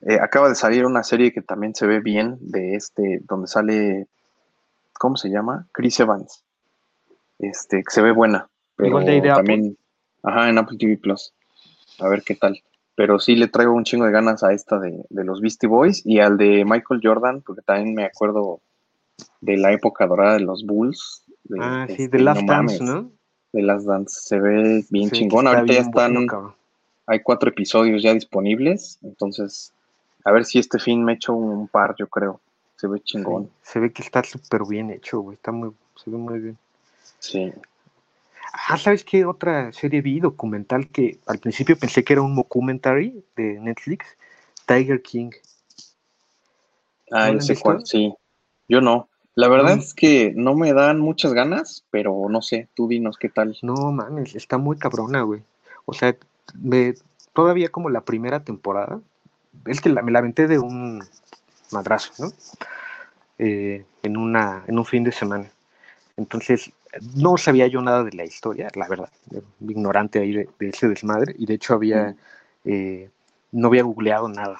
Eh, acaba de salir una serie que también se ve bien de este, donde sale. ¿Cómo se llama? Chris Evans. Este, que se ve buena. Pero Igual de idea, también. Ajá, en Apple TV Plus. A ver qué tal. Pero sí le traigo un chingo de ganas a esta de, los Beastie Boys y al de Michael Jordan, porque también me acuerdo de la época dorada de los Bulls. ah, sí, de Last Dance, ¿no? De Last Dance. Se ve bien chingón. Ahorita ya están. hay cuatro episodios ya disponibles. Entonces, a ver si este fin me echo un par, yo creo. Se ve chingón. se ve que está súper bien hecho, güey. Está muy, se ve muy bien. Sí. Ah, ¿sabes qué otra serie vi documental que al principio pensé que era un documentary de Netflix? Tiger King. Ah, ¿No sé cuál, sí. Yo no. La verdad es que no me dan muchas ganas, pero no sé, tú dinos qué tal. No mames, está muy cabrona, güey. O sea, me, todavía como la primera temporada, es que la, me la aventé de un madrazo, ¿no? Eh, en, una, en un fin de semana. Entonces, no sabía yo nada de la historia, la verdad, ignorante ahí de, ese desmadre, y de hecho había, eh, no había googleado nada.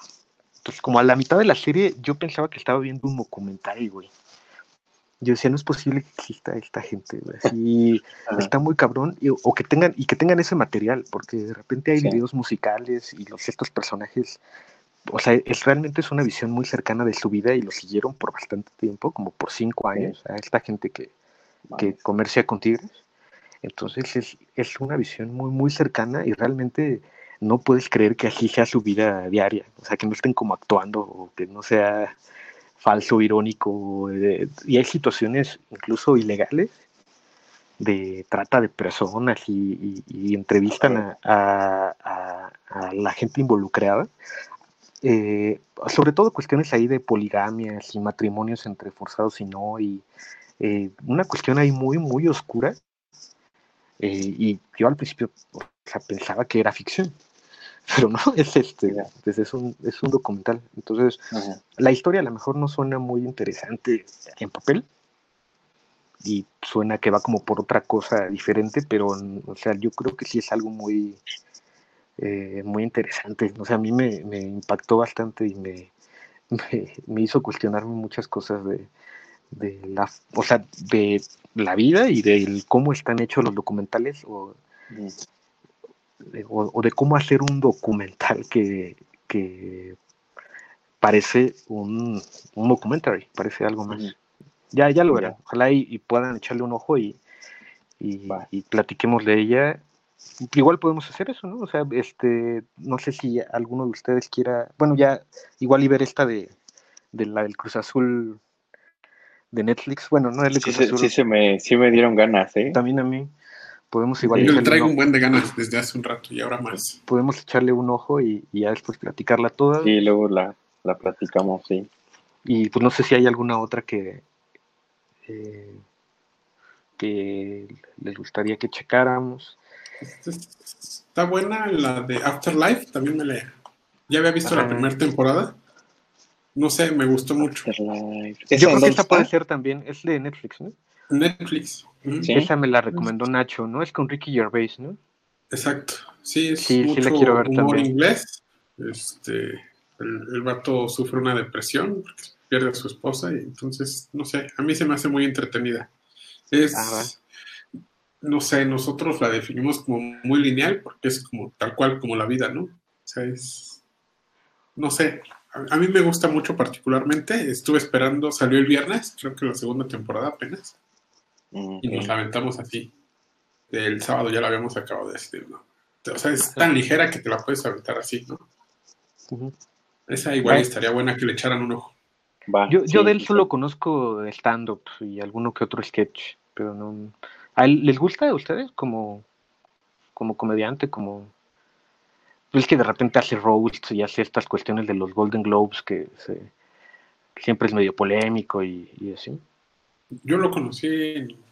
Entonces, como a la mitad de la serie, yo pensaba que estaba viendo un documental, güey. Yo decía, no es posible que exista esta gente, güey. Así, [LAUGHS] está muy cabrón, y, o que tengan, y que tengan ese material, porque de repente hay videos musicales y los, estos personajes, o sea, es realmente es una visión muy cercana de su vida y lo siguieron por bastante tiempo, como por cinco años, a esta gente que, que comercia con tigres. Entonces es, es, una visión muy, muy cercana y realmente no puedes creer que así sea su vida diaria, o sea, que no estén como actuando o que no sea falso, irónico, eh, y hay situaciones incluso ilegales de trata de personas y, entrevistan a, la gente involucrada. Eh, sobre todo cuestiones ahí de poligamias y matrimonios entre forzados y no, y eh, una cuestión ahí muy, muy oscura. y yo al principio pensaba que era ficción, [LAUGHS] pero no, es este, pues es un, es un documental. Entonces, la historia a lo mejor no suena muy interesante en papel y suena que va como por otra cosa diferente, pero, o sea, yo creo que sí es algo muy, eh, muy interesante. O sea, a mí me, impactó bastante y [LAUGHS] me, me, hizo cuestionarme muchas cosas de, de la, o sea, de la vida y de cómo están hechos los documentales o, o, de cómo hacer un documental que, parece un, un documentary, parece algo más. Ya, ya lo verán. Ojalá y, puedan echarle un ojo y, y, platiquemos de ella. Igual podemos hacer eso, ¿no? O sea, este, no sé si alguno de ustedes quiera, bueno, ya igual y ver esta de, de la del Cruz Azul de Netflix. Bueno, no es Azul. Sí, se me, sí me dieron ganas, ¿eh? También a mí. Podemos igual. Yo le traigo un buen de ganas desde hace un rato y ahora más. Podemos echarle un ojo y, ya después platicarla toda. Y luego la, la platicamos, sí. Y pues no sé si hay alguna otra que, eh, que les gustaría que checáramos. Está buena la de Afterlife, también me lea. Ya había visto la primera temporada. No sé, me gustó mucho. Yo creo que esta puede ser también, es de Netflix, ¿no? Netflix. Esa me la recomendó Nacho, ¿no? Es con Ricky Gervais, ¿no? Exacto. Sí, es sí, mucho sí la quiero ver humor también. inglés. Este, el, el, vato sufre una depresión porque pierde a su esposa y entonces, no sé, a mí se me hace muy entretenida. Es, ah, no sé, nosotros la definimos como muy lineal porque es como tal cual como la vida, ¿no? O sea, es, no sé, a, mí me gusta mucho particularmente. Estuve esperando, salió el viernes, creo que la segunda temporada apenas. Y nos lamentamos así. El sábado ya la habíamos acabado de decir, ¿no? O sea, es tan ligera que te la puedes aventar así, ¿no? Esa igual estaría buena que le echaran un ojo. yo, yo de él solo conozco stand-up y alguno que otro sketch, pero no. ¿A él, ¿Les gusta a ustedes como, como comediante, como es que de repente hace roasts y hace estas cuestiones de los Golden Globes que, siempre es medio polémico y, así. Yo lo conocí,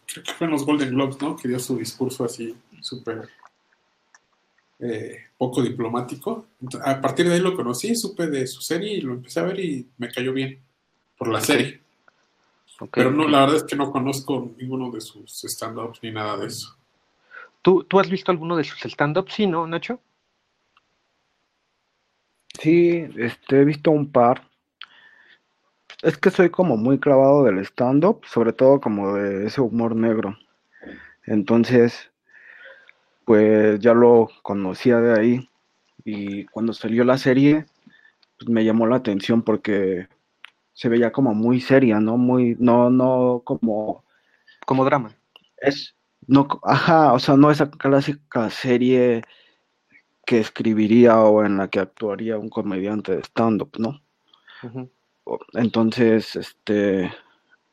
creo que fue en los Golden Globes, ¿no? Que dio su discurso así súper eh, poco diplomático. a partir de ahí lo conocí, supe de su serie y lo empecé a ver y me cayó bien por la serie. Pero no, la verdad es que no conozco ninguno de sus stand-ups ni nada de eso. ¿Tú, ¿Tú has visto alguno de sus stand-ups? Sí, ¿no, Nacho? Sí, este, he visto un par. Es que soy como muy clavado del stand-up, sobre todo como de ese humor negro. Entonces, pues ya lo conocía de ahí. Y cuando salió la serie, pues me llamó la atención porque se veía como muy seria, ¿no? Muy, no, no como. Como drama. Es, no, ajá, o sea, no esa clásica serie que escribiría o en la que actuaría un comediante de stand-up, ¿no? Entonces, este,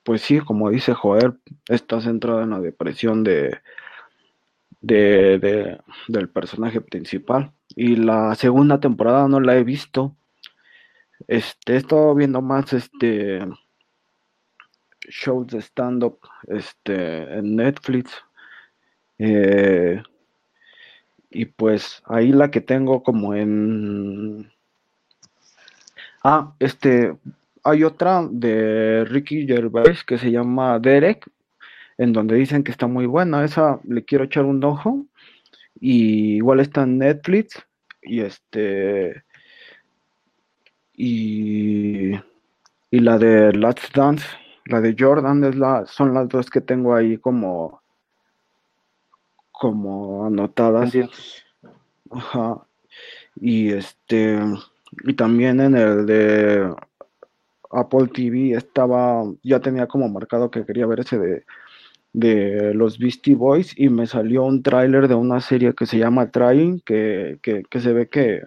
pues sí, como dice Joel, está centrado en la depresión de, de, del personaje principal. Y la segunda temporada no la he visto. Este, he estado viendo más este shows de stand-up este, en Netflix. Eh, y pues ahí la que tengo como en... Ah, este, hay otra de Ricky Gervais que se llama Derek, en donde dicen que está muy buena. Esa le quiero echar un ojo. Y igual está en Netflix. Y este. Y, y la de Let's Dance, la de Jordan, es la, son las dos que tengo ahí como como anotadas. Ajá. Y este, y también en el de Apple TV estaba, ya tenía como marcado que quería ver ese de de los Beastie Boys y me salió un tráiler de una serie que se llama Trying, que, que, que se ve que,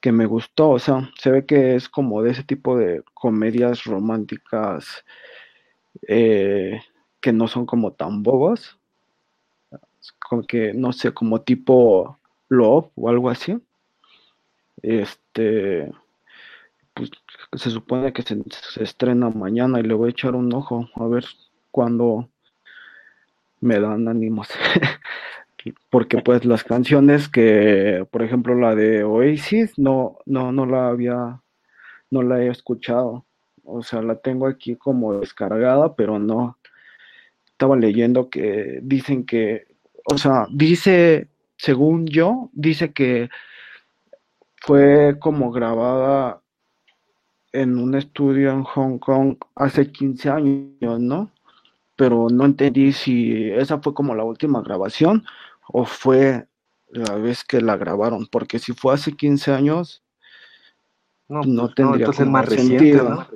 que me gustó, o sea, se ve que es como de ese tipo de comedias románticas eh, que no son como tan bobas, como que no sé, como tipo Love o algo así. Este, pues se supone que se, se estrena mañana y le voy a echar un ojo a ver cuándo me dan ánimos. [LAUGHS] Porque pues las canciones que, por ejemplo, la de Oasis, no, no, no la había, no la he escuchado. O sea, la tengo aquí como descargada, pero no. Estaba leyendo que dicen que, o sea, dice, según yo, dice que fue como grabada en un estudio en Hong Kong hace 15 años, ¿no? Pero no entendí si esa fue como la última grabación o fue la vez que la grabaron, porque si fue hace 15 años, no, no pues, tendría no, como más reciente, sentido. ¿no?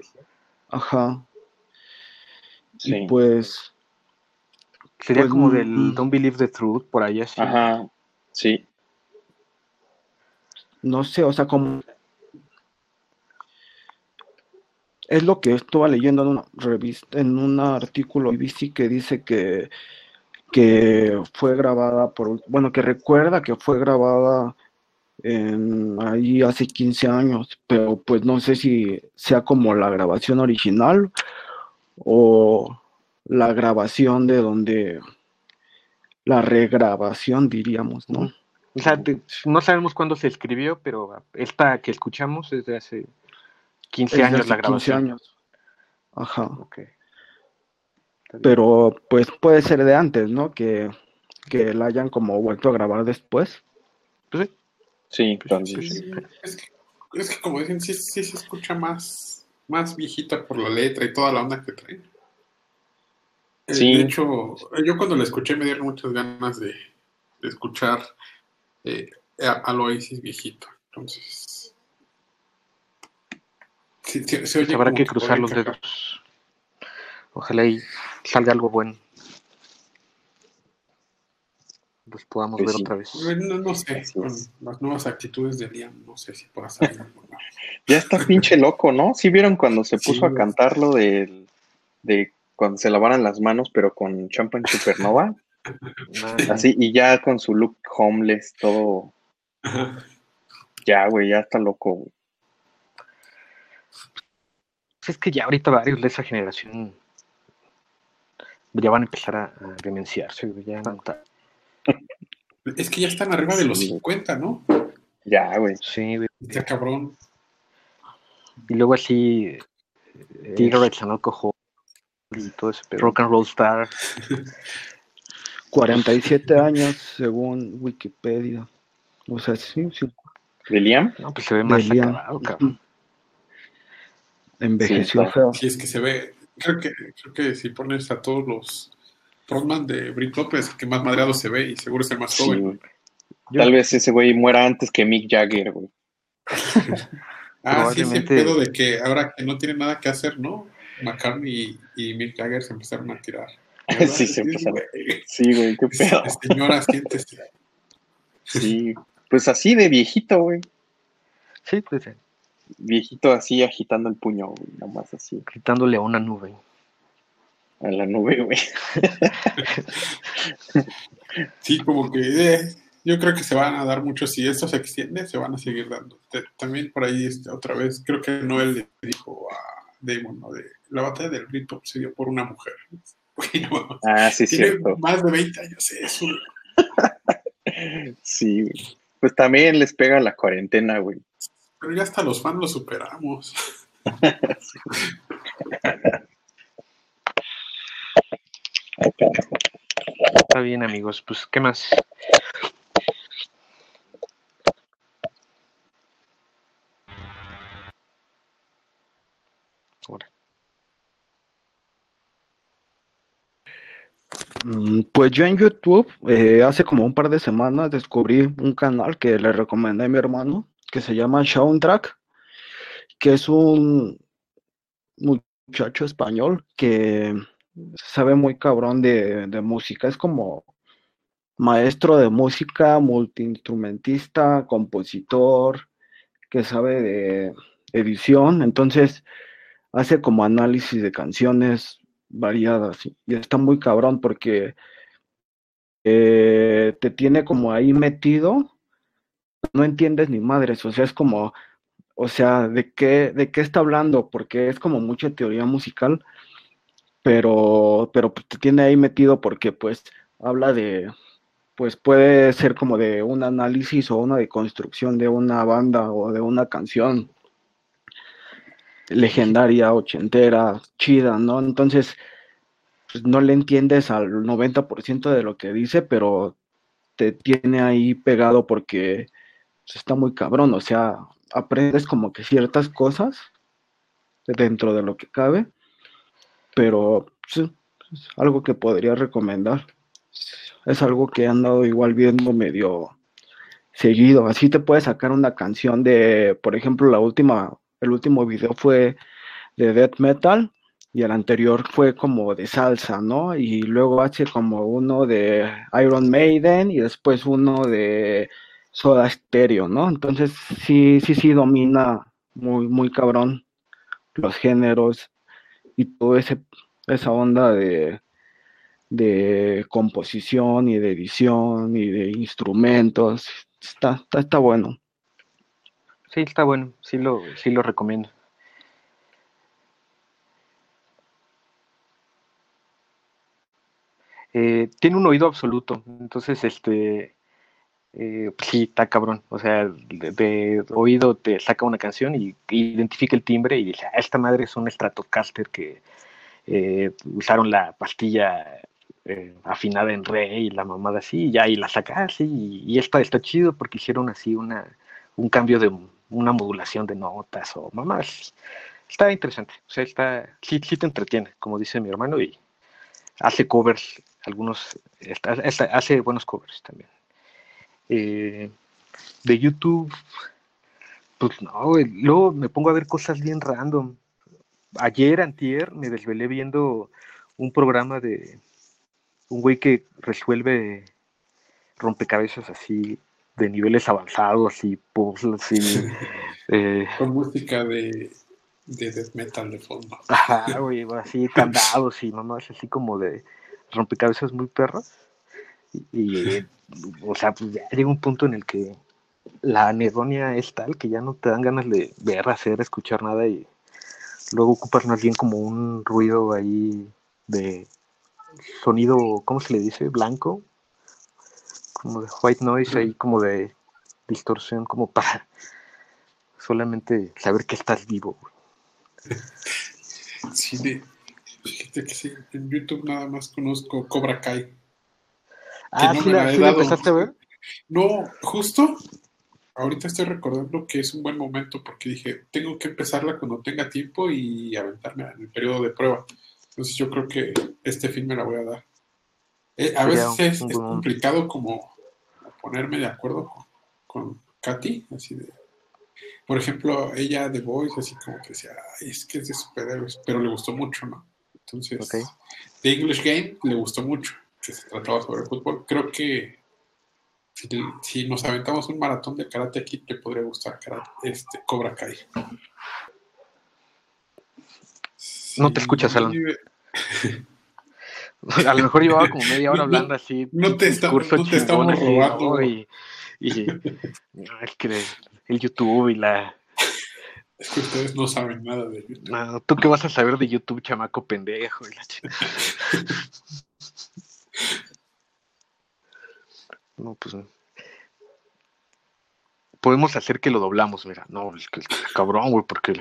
Ajá. Sí. Y pues, Sería Pues, como mm, del Don't Believe the Truth, por ahí así. Ajá, sí. no sé, o sea, como es lo que estaba leyendo en una revista, en un artículo de BBC que dice que, que fue grabada por, bueno, que recuerda que fue grabada en, ahí hace 15 años, pero pues no sé si sea como la grabación original o la grabación de donde, la regrabación diríamos, ¿no? O sea, te- no sabemos cuándo se escribió, pero esta que escuchamos es de hace 15 Es de años hace la 15 grabación. años. Ajá. Ok. Está bien. Pero pues puede ser de antes, ¿no? Que, que la hayan como vuelto a grabar después. Pues sí, Sí, Pues, también. sí, Sí, es, que, es que como dicen, sí, sí se escucha más, más viejita por la letra y toda la onda que trae. Eh, Sí. De hecho, yo cuando la escuché me dieron muchas ganas de, de escuchar eh, a- al Oasis viejito. Entonces, sí, sí, se oye pues habrá que cruzar los dedos. Ojalá y salga algo bueno. Los podamos Pues ver sí. otra vez. No, no sé, con las nuevas actitudes de Liam, no sé si pueda salir algo. Ya está pinche loco, ¿no? ¿Sí vieron cuando se Sí, puso a cantar lo del- de cuando se lavaran las manos, pero con Champagne Supernova? [LAUGHS] Así, y ya con su look homeless, todo. Ajá. Ya, güey, ya está loco, güey. Pues es que ya ahorita varios de esa generación ya van a empezar a, a demenciarse. güey, Ya, [LAUGHS] Es que ya están arriba de los Sí. 50, ¿no? Ya, güey. sí, güey. Está cabrón. Y luego así, Eh, Cigarettes and Alcohol y todo ese pedo. Rock and Roll Star. 47 años según Wikipedia. O sea, sí, sí, ¿De Liam? No, pues se ve más de Liam. acabado, cabrón. Envejeció Sí, feo. Si es que se ve, creo que, creo que si pones a todos los frontman de es el que más madreado se ve y seguro es el más Sí, joven. güey. Tal vez ese güey muera antes que Mick Jagger, güey. [LAUGHS] Ah, sí, ese pedo de que ahora que no tiene nada que hacer, ¿no? McCartney y, y Mick Jagger se empezaron a tirar. [LAUGHS] Sí, se empezaron. güey. Sí, güey, qué pedo. Señora, siéntese. [LAUGHS] Sí. Pues así de viejito, güey. Sí, pues eh, Viejito así agitando el puño, güey. Nada más así. gritándole a una nube. A la nube, güey. [LAUGHS] Sí, como que eh, yo creo que se van a dar mucho. Si esto se extiende, se van a seguir dando. Te- También por ahí, este, otra vez, creo que Noel le dijo a Damon, ¿no? De, la batalla del Britpop se dio por una mujer. [LAUGHS] Ah, sí, tiene cierto. más de 20 años eso. Sí, güey. [LAUGHS] Pues también les pega la cuarentena, güey. Pero ya hasta los fans lo superamos. [LAUGHS] Está bien, amigos. Pues, ¿qué más? Pues yo en YouTube, eh, hace como un par de semanas descubrí un canal que le recomendé a mi hermano, que se llama Soundtrack, que es un muchacho español que sabe muy cabrón de, de música. Es como maestro de música, multiinstrumentista, compositor, que sabe de edición. Entonces hace como análisis de canciones variadas y está muy cabrón porque eh, te tiene como ahí metido, no entiendes ni madres, o sea, es como, o sea, ¿de qué, de qué está hablando? Porque es como mucha teoría musical, pero, pero te tiene ahí metido porque pues habla de, pues puede ser como de un análisis o una deconstrucción de una banda o de una canción legendaria, ochentera, chida, ¿no? Entonces, pues, no le entiendes al 90% de lo que dice, pero te tiene ahí pegado porque pues, está muy cabrón, o sea, aprendes como que ciertas cosas dentro de lo que cabe, pero pues, es algo que podría recomendar. Es algo que he andado igual viendo medio seguido. Así te puedes sacar una canción de, por ejemplo, la última el último video fue de death metal y el anterior fue como de salsa, ¿no? Y luego hace como uno de Iron Maiden y después uno de Soda Stereo, ¿no? Entonces sí, sí, sí domina muy, muy cabrón los géneros y toda esa onda de, de composición y de edición y de instrumentos. Está, está, está bueno. Sí, está bueno, sí lo, sí lo recomiendo. Eh, tiene un oído absoluto, entonces este eh, pues sí, está cabrón. O sea, de, oído te saca una canción y, identifica el timbre y dice, ah, esta madre es un Stratocaster que eh, usaron la pastilla afinada en re y la mamada así, y y la saca así, y, y esta está chido porque hicieron así una, un cambio de, una modulación de notas o mamás. Está interesante, o sea, está, sí, sí te entretiene, como dice mi hermano, y hace covers, algunos, hace buenos covers también. Eh, de YouTube, pues no, luego me pongo a ver cosas bien random. Ayer, antier, me desvelé viendo un programa de un güey que resuelve rompecabezas así de niveles avanzados y puzzles y... [LAUGHS] Eh, Con música de, de death metal de fondo. Ajá, güey, así candados y mamás así como de rompecabezas muy perros. Y, [LAUGHS] o sea, pues ya llega un punto en el que la anedonia es tal que ya no te dan ganas de ver, hacer, escuchar nada y luego ocupas más bien como un ruido ahí de sonido, ¿cómo se le dice? Blanco, como de white noise ahí, como de distorsión, como para solamente saber que estás vivo. Sí, de, fíjate que sí, en YouTube nada más conozco Cobra Kai. Ah, no ¿sí, la, empezaste a ver? No, justo ahorita estoy recordando que es un buen momento porque dije, tengo que empezarla cuando tenga tiempo y aventarme en el periodo de prueba. Entonces yo creo que este fin me la voy a dar. Eh, a veces es, complicado como ponerme de acuerdo con, Katy, así de, por ejemplo, ella de Voice, así como que decía, es que es de superhéroes, pero le gustó mucho, ¿no? Entonces, The English Game le gustó mucho, que se trataba sobre fútbol. Creo que si, nos aventamos un maratón de karate aquí, te podría gustar este, Cobra Kai. no te escuchas, Alan. [LAUGHS] A lo mejor llevaba como media hora hablando así. No te, estamos robando. Y, el YouTube y la. Es que ustedes no saben nada de YouTube. No, ¿Tú qué vas a saber de YouTube, chamaco pendejo? [LAUGHS] No, pues. Podemos hacer que lo doblamos, mira. No, cabrón, güey, porque,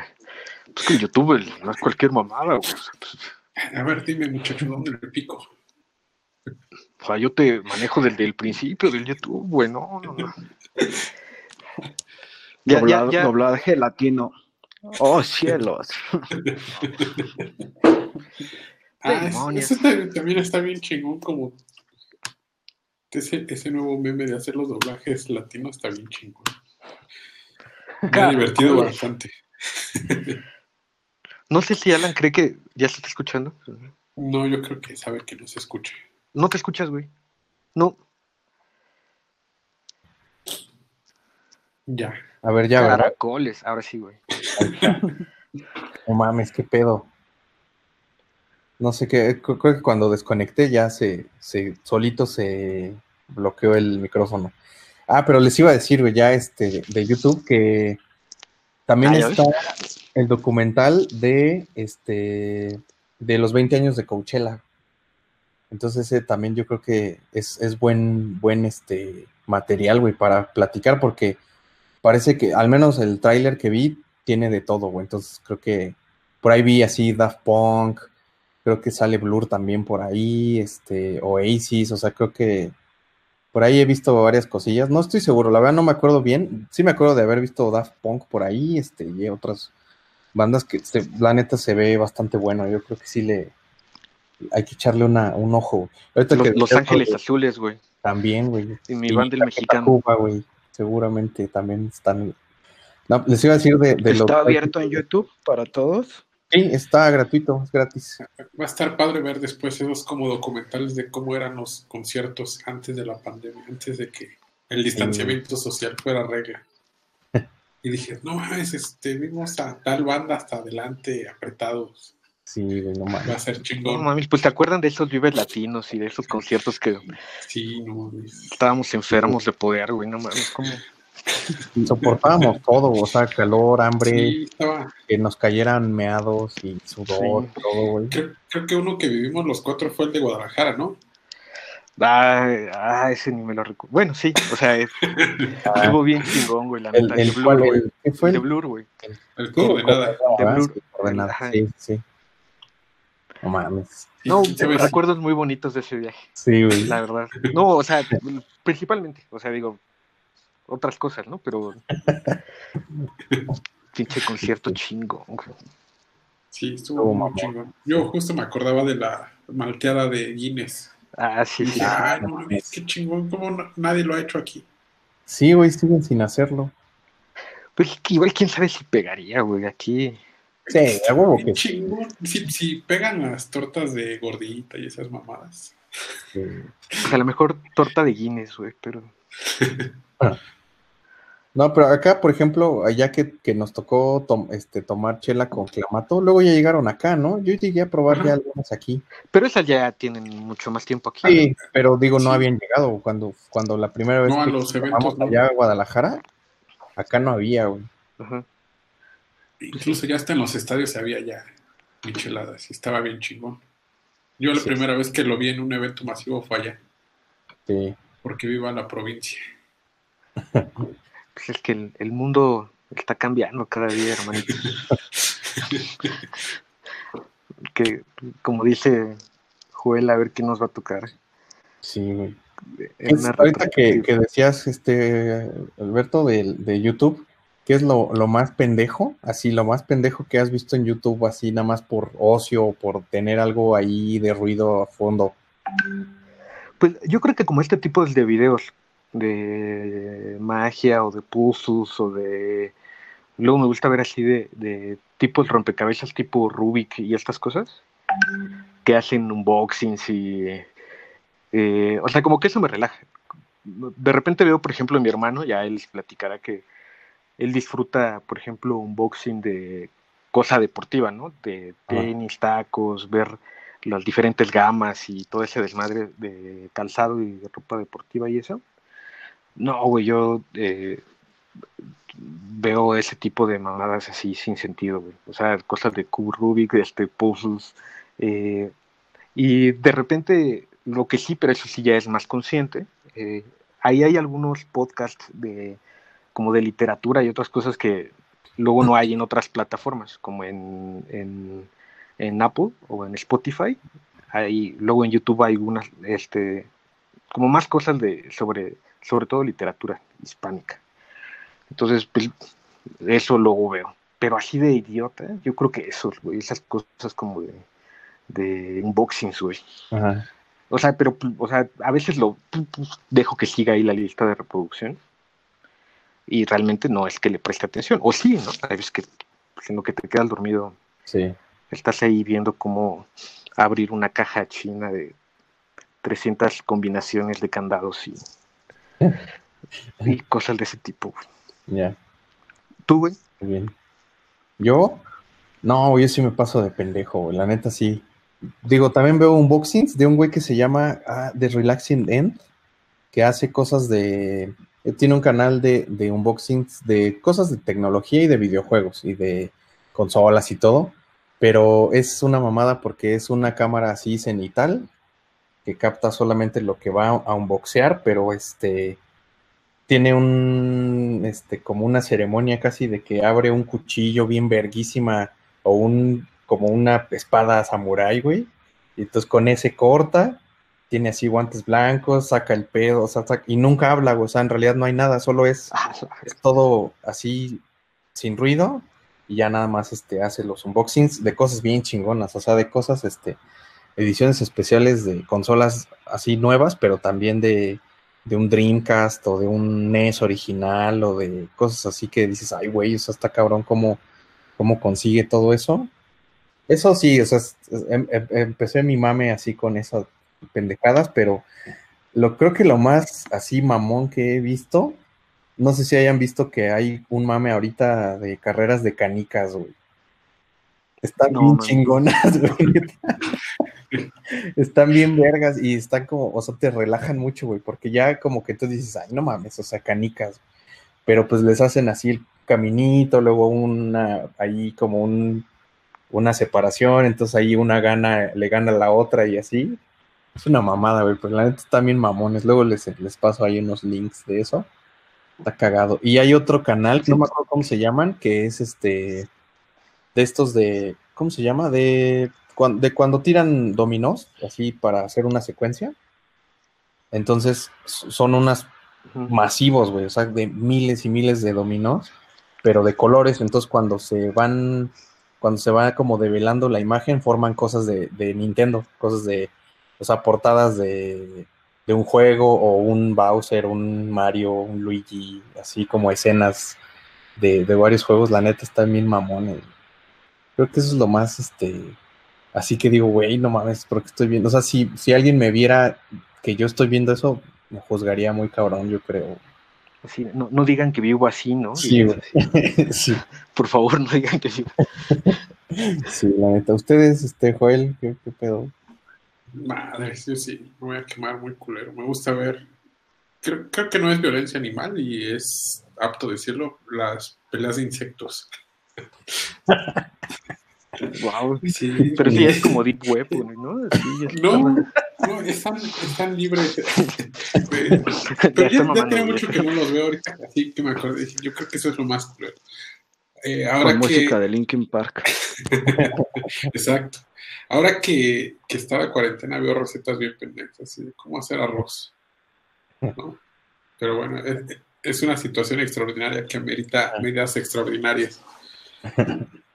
pues que YouTube no es cualquier mamada, güey. Pues, a ver, dime, muchacho, ¿dónde le pico? O sea, yo te manejo desde el principio del YouTube, bueno, no, no. Doblaje latino. Oh, [LAUGHS] cielos. [LAUGHS] ah, eso también está bien chingón, como ese, ese nuevo meme de hacer los doblajes latinos está bien chingón. Me ha divertido bastante. No sé si Alan cree que ya se está escuchando. No, yo creo que sabe que no se escucha. No te escuchas, güey. No. Ya. A ver, ya, ¿verdad? Caracoles, ahora sí, güey. [LAUGHS] No mames, qué pedo. No sé qué, creo que cuando desconecté ya se, se solito se bloqueó el micrófono. Ah, pero les iba a decir, güey, ya este de YouTube que también Ah, ¿ya está el documental de este de los 20 años de Coachella. Entonces ese también yo creo que es, es buen, buen este material, güey, para platicar, porque parece que, al menos el tráiler que vi, tiene de todo, güey. Entonces creo que por ahí vi así Daft Punk, creo que sale Blur también por ahí, este, Oasis, o sea, creo que por ahí he visto varias cosillas. No estoy seguro, la verdad no me acuerdo bien. Sí me acuerdo de haber visto Daft Punk por ahí, este, y otras bandas que este, la neta se ve bastante bueno. Yo creo que sí le hay que echarle una, un ojo. Ahorita Los, que Los decías, Ángeles Azules, güey. También, güey. Y mi banda el mexicano. Tacuba, güey. Seguramente también están. No, les iba a decir de, de Está abierto en YouTube para todos. Sí, está gratuito, es gratis. Va a estar padre ver después esos como documentales de cómo eran los conciertos antes de la pandemia, antes de que el distanciamiento social fuera regla. [LAUGHS] Y dije, no mames, este, vimos a tal banda hasta adelante apretados. Sí, güey, no Va a mames. ser No chingón. mames, pues te acuerdan de esos vives latinos y de esos conciertos que Sí, no mames. estábamos enfermos de poder, güey, no mames, ¿cómo? Soportábamos todo, o sea, calor, hambre, Sí, estaba. que nos cayeran meados y sudor, Sí. todo, güey. Creo, creo que uno que vivimos los cuatro fue el de Guadalajara, ¿no? Ah, ah, ese ni me lo recuerdo. Bueno, sí, o sea, es- Ah, [LAUGHS] estuvo bien chingón, güey, la el, neta. el, de cual- Blur, güey. el- ¿qué fue De el? Blur, güey. El coordenada. de de Blur. Sí, sí. No mames. Sí, No, recuerdos muy bonitos de ese viaje, Sí, güey. la verdad. No, o sea, [LAUGHS] principalmente, o sea, digo, otras cosas, ¿no? Pero [LAUGHS] pinche concierto chingo. Sí, estuvo muy chingón. Yo justo me acordaba de la malteada de Guinness. Ah, sí, Y sí. dije, ay, no mames. qué chingón, cómo no- nadie lo ha hecho aquí. Sí, güey, siguen sin hacerlo. Pues que igual quién sabe si pegaría, güey, aquí. Sí, a [LAUGHS] huevo que chingón. Si, si pegan las tortas de gordita y esas mamadas. sí. A lo mejor torta de Guinness, güey, pero. [LAUGHS] No, pero acá, por ejemplo, allá que, que nos tocó tom- este, tomar chela con clamato, luego ya llegaron acá, ¿no? Yo llegué a probar ya algunas aquí. Pero esas ya tienen mucho más tiempo aquí. Sí, pero digo, no Sí. habían llegado cuando, cuando la primera vez No, a que los tomamos eventos, ¿no? allá a Guadalajara, acá no había, güey. Ajá. Incluso ya hasta en los estadios había ya micheladas y estaba bien chingón. Yo la Sí. primera vez que lo vi en un evento masivo fue allá, Sí. porque viva la provincia. Pues es que el, el mundo está cambiando cada día, hermanito. [LAUGHS] que, como dice Joel, a ver qué nos va a tocar. Sí, güey. En Es- una ahorita que, decías, este, Alberto, de, de YouTube, ¿qué es lo, más pendejo? Así, lo más pendejo que has visto en YouTube, así nada más por ocio o por tener algo ahí de ruido a fondo. Pues yo creo que como este tipo de videos de magia o de puzzles o de... Luego me gusta ver así de, de tipos rompecabezas tipo Rubik y estas cosas que hacen unboxings y... eh, o sea, como que eso me relaja. De repente veo, por ejemplo, a mi hermano, ya él les platicará que él disfruta, por ejemplo, unboxing de cosa deportiva, ¿no? De tenis, tacos, ver las diferentes gamas y todo ese desmadre de calzado y de ropa deportiva y eso. No, güey, yo eh, veo ese tipo de mamadas así sin sentido, güey. O sea, cosas de cubo Rubik, este, puzzles. eh, y de repente, lo que sí, pero eso sí ya es más consciente, eh, ahí hay algunos podcasts de como de literatura y otras cosas que luego no hay en otras plataformas, como en, en, en Apple o en Spotify. Hay, luego en YouTube hay unas, este, como más cosas de, sobre, sobre todo literatura hispánica. Entonces, pues, eso luego veo. Pero así de idiota, yo creo que eso, güey, esas cosas como de, de unboxings, güey. Ajá. O sea, pero, o sea, a veces lo dejo que siga ahí la lista de reproducción y realmente no es que le preste atención. O sí, ¿no? Hay veces que, sino que te quedas dormido, Sí. estás ahí viendo cómo abrir una caja china de 300 combinaciones de candados y, [LAUGHS] y cosas de ese tipo. Ya. ¿Tú, güey? Bien. ¿Yo? No, yo sí me paso de pendejo, güey. La neta sí. Digo, también veo unboxings de un güey que se llama ah, The Relaxing End, que hace cosas de. Eh, Tiene un canal de, de unboxings de cosas de tecnología y de videojuegos y de consolas y todo. Pero es una mamada porque es una cámara así cenital que capta solamente lo que va a unboxear, pero este tiene un este como una ceremonia casi de que abre un cuchillo bien verguísima o un como una espada samurái, güey. Y entonces con ese corta, tiene así guantes blancos, saca el pedo, o sea, saca- y nunca habla. O sea, en realidad no hay nada, solo es, Ah, es todo así sin ruido y ya nada más este hace los unboxings de cosas bien chingonas, o sea, de cosas este ediciones especiales de consolas así nuevas, pero también de, de un Dreamcast o de un NES original o de cosas así que dices, ay, güey, o sea, está cabrón cómo, cómo consigue todo eso. Eso sí, o sea, em- em- empecé mi mame así con esas pendejadas, pero lo creo que lo más así mamón que he visto, no sé si hayan visto que hay un mame ahorita de carreras de canicas, güey. Están No, bien man. chingonas, [LAUGHS] güey. Están bien vergas y están como, o sea, te relajan mucho, güey, porque ya como que tú dices, ay, no mames, o sea, canicas. Pero pues les hacen así el caminito, luego una, ahí como un, una separación, entonces ahí una gana, le gana a la otra y así. Es una mamada, güey, pues la neta están bien mamones. Luego les, les paso ahí unos links de eso. Está cagado. Y hay otro canal, que no me acuerdo cómo se llaman, que es este, de estos de, ¿cómo se llama? De, de cuando tiran dominós, así para hacer una secuencia. Entonces son unas masivos, güey, o sea, de miles y miles de dominós, pero de colores. Entonces, cuando se van, cuando se va como develando la imagen, forman cosas de, de Nintendo, cosas de, o sea, portadas de, de un juego o un Bowser, un Mario, un Luigi, así como escenas de, de varios juegos. La neta está bien mamones. Creo que eso es lo más, este, así que digo, güey, no mames, porque estoy viendo, o sea, si, si alguien me viera que yo estoy viendo eso, me juzgaría muy cabrón, yo creo. Así, no, no digan que vivo así, ¿no? Sí, Y- güey. [LAUGHS] sí, Por favor, no digan que vivo. sí, la neta. Ustedes, este, Joel, ¿qué, qué pedo? Madre, yo sí, me voy a quemar muy culero. Me gusta ver. Creo, creo que no es violencia animal y es apto decirlo, las peleas de insectos. [LAUGHS] Wow. Sí, Pero sí es como Deep Web, ¿no? No, no, están, están libres. [LAUGHS] Pero ya ya, tiene mucho que no los veo ahorita, así que me acordé. Yo creo que eso es lo más culero. Eh, ahora Con que, música de Linkin Park. [LAUGHS] Exacto. Ahora que, que está la cuarentena, veo recetas bien pendejas, así de cómo hacer arroz. ¿no? Pero bueno, es, es una situación extraordinaria que amerita medidas extraordinarias.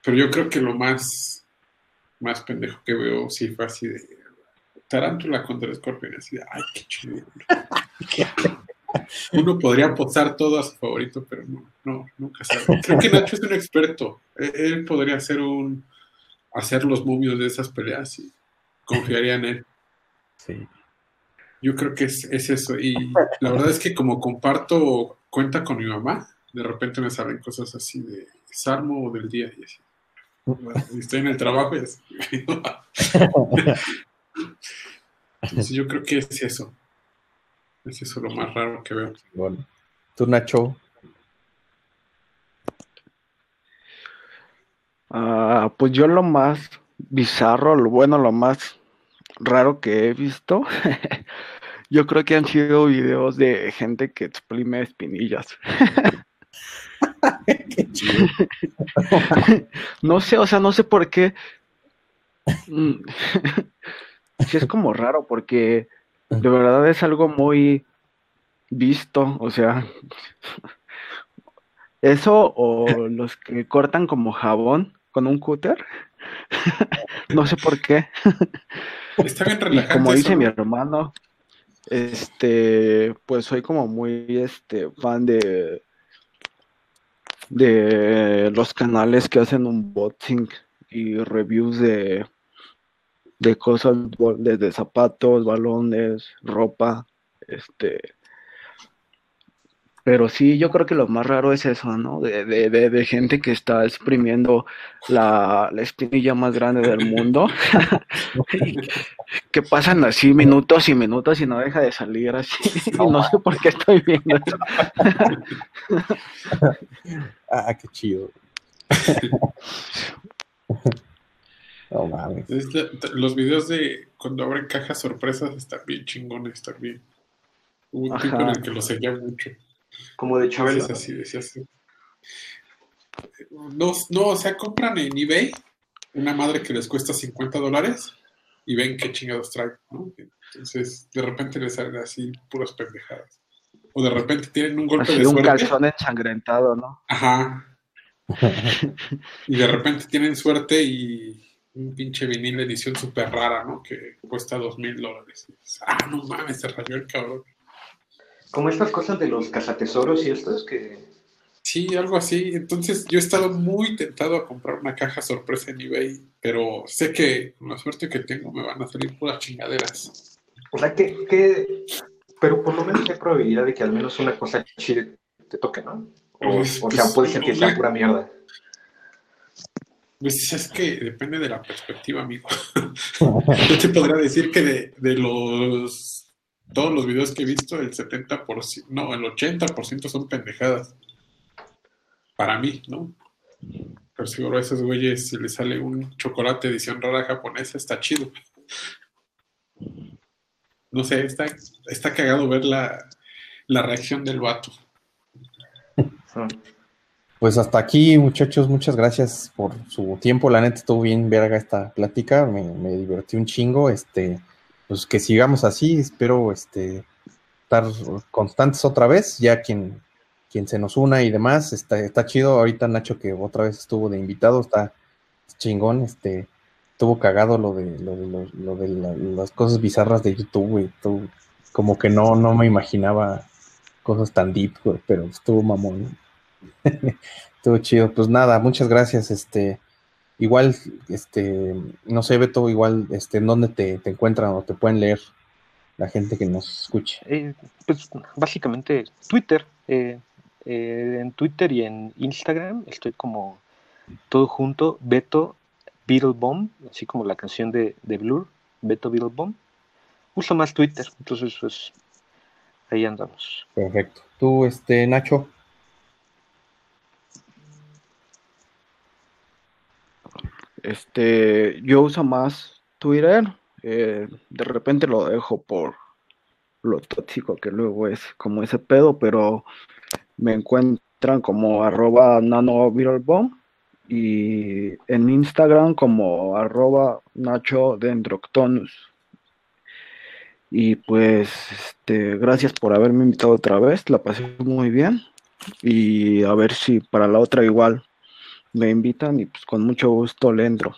Pero yo creo que lo más, más pendejo que veo sí fue así de tarántula contra escorpión, así de, ay, qué chido. [LAUGHS] Uno podría apostar todo a su favorito, pero no, no, nunca sabe. Creo que Nacho es un experto. Él, podría hacer un hacer los movios de esas peleas y confiaría en él. Sí. Yo creo que es, es eso. Y la verdad es que como comparto cuenta con mi mamá, de repente me salen cosas así de Salmo del día y así. Estoy en el trabajo y así. [LAUGHS] Entonces yo creo que es eso. Es eso lo más raro que veo. Bueno. Tú, Nacho. Ah, pues yo lo más bizarro, lo bueno, lo más raro que he visto, [LAUGHS] yo creo que han sido videos de gente que exprime espinillas. Qué [LAUGHS] chido. No sé, o sea, no sé por qué. Mm, [LAUGHS] Sí, es como raro porque de verdad es algo muy visto, o sea, [LAUGHS] eso o los que cortan como jabón con un cúter, [LAUGHS] no sé por qué. [LAUGHS] Está bien Y relajante. como dice eso, mi ¿no? hermano, este, pues soy como muy este fan de de los canales que hacen unboxing y reviews de de cosas, desde zapatos, balones, ropa, este, pero sí, yo creo que lo más raro es eso, ¿no? De, de, de, gente que está exprimiendo la, la espinilla más grande del mundo, [LAUGHS] que pasan así minutos y minutos y no deja de salir así. [LAUGHS] y no sé por qué estoy viendo eso. [LAUGHS] ah, qué chido. No mames. Los videos de cuando abren cajas sorpresas están bien chingones también. Hubo un tiempo en el que lo seguía mucho. Como de Chabelo. así, No, no, o sea, compran en eBay una madre que les cuesta 50 dólares y ven qué chingados trae, ¿no? Entonces, de repente les salen así puras pendejadas. O de repente tienen un golpe de un calzón ensangrentado, ¿no? Ajá. [LAUGHS] y de repente tienen suerte y un pinche vinil de edición súper rara, ¿no? Que cuesta dos mil dólares. Ah, no mames, se rayó el cabrón. Como estas cosas de los cazatesoros y estas que... Sí, algo así. Entonces yo he estado muy tentado a comprar una caja sorpresa en eBay, pero sé que con la suerte que tengo me van a salir puras chingaderas. O sea, que, Pero por lo menos hay probabilidad de que al menos una cosa chida te toque, ¿no? O, pues, sea, pues, puede ser que sea pura mierda. Pues es que depende de la perspectiva, amigo. [LAUGHS] Yo te podría decir que de, de los todos los videos que he visto, el 70%, no, el 80% son pendejadas. Para mí, ¿no? Pero seguro a esos güeyes, si les sale un chocolate edición rara japonesa, está chido. No sé, está, está cagado ver la, la reacción del vato. Pues hasta aquí, muchachos, muchas gracias por su tiempo. La neta estuvo bien verga esta plática, me, me divertí un chingo. Este, pues que sigamos así, espero este, estar constantes otra vez, ya quien, quien se nos una y demás, está, está chido, ahorita Nacho que otra vez estuvo de invitado, está chingón, este, estuvo cagado lo de, lo de, lo, de las cosas bizarras de YouTube, güey, como que no, no me imaginaba cosas tan deep, pero estuvo mamón. [LAUGHS] estuvo chido, pues nada, muchas gracias, este, Igual, este, no sé, Beto, igual, este, ¿en dónde te, encuentran o te pueden leer la gente que nos escuche? Eh, pues básicamente Twitter, eh, eh, en Twitter y en Instagram estoy como todo junto, Beto Beetlebomb, así como la canción de, de Blur, Beto Beetlebomb. Uso más Twitter, entonces pues ahí andamos. Perfecto. ¿Tú, este, Nacho? Este, yo uso más Twitter, eh, de repente lo dejo por lo tóxico que luego es como ese pedo, pero me encuentran como arroba nano y en Instagram como arroba nacho dendroctonus. Y pues, este, gracias por haberme invitado otra vez, la pasé muy bien. Y a ver si para la otra igual me invitan y pues con mucho gusto le entro.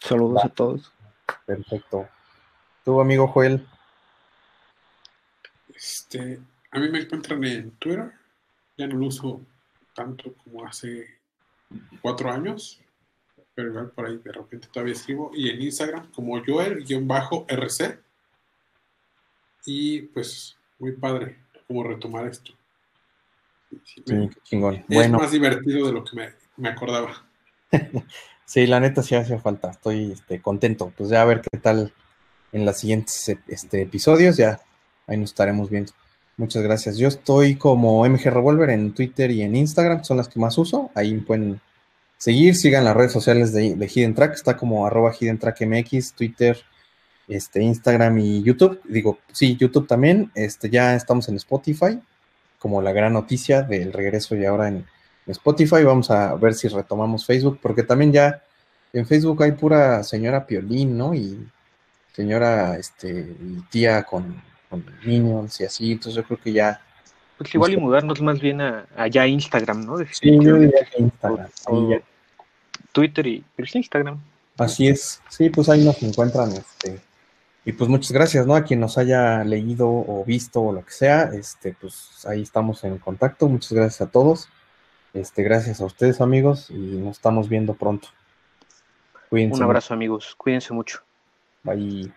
Saludos a todos. Perfecto. ¿Tu amigo Joel? Este, a mí me encuentran en Twitter. Ya no lo uso tanto como hace cuatro años, pero igual por ahí de repente todavía escribo. Y en Instagram como Joel-RC. Y pues muy padre como retomar esto. chingón. Es más divertido de lo que me me acordaba. [LAUGHS] sí, la neta sí hace falta. Estoy este, contento. Pues ya a ver qué tal en los siguientes este, episodios. Ya ahí nos estaremos viendo. Muchas gracias. Yo estoy como MG Revolver en Twitter y en Instagram, son las que más uso. Ahí pueden seguir, sigan las redes sociales de, Hidden Track, está como arroba Hidden Track MX, Twitter, este, Instagram y YouTube. Digo, sí, YouTube también. Este, ya estamos en Spotify, como la gran noticia del regreso y ahora en Spotify. Vamos a ver si retomamos Facebook, porque también ya en Facebook hay pura señora Piolín, ¿no? Y señora, este, tía con, niños y así. Entonces yo creo que ya. Pues igual y mudarnos más bien a, allá a Instagram, ¿no? Sí, yo diría que Instagram. Twitter y Instagram. Así es. Sí, pues ahí nos encuentran, este. Y pues muchas gracias, ¿no? A quien nos haya leído o visto o lo que sea, este, pues ahí estamos en contacto. Muchas gracias a todos. Este, gracias a ustedes, amigos, y nos estamos viendo pronto. Cuídense. Un abrazo, amigos. Cuídense mucho. ahí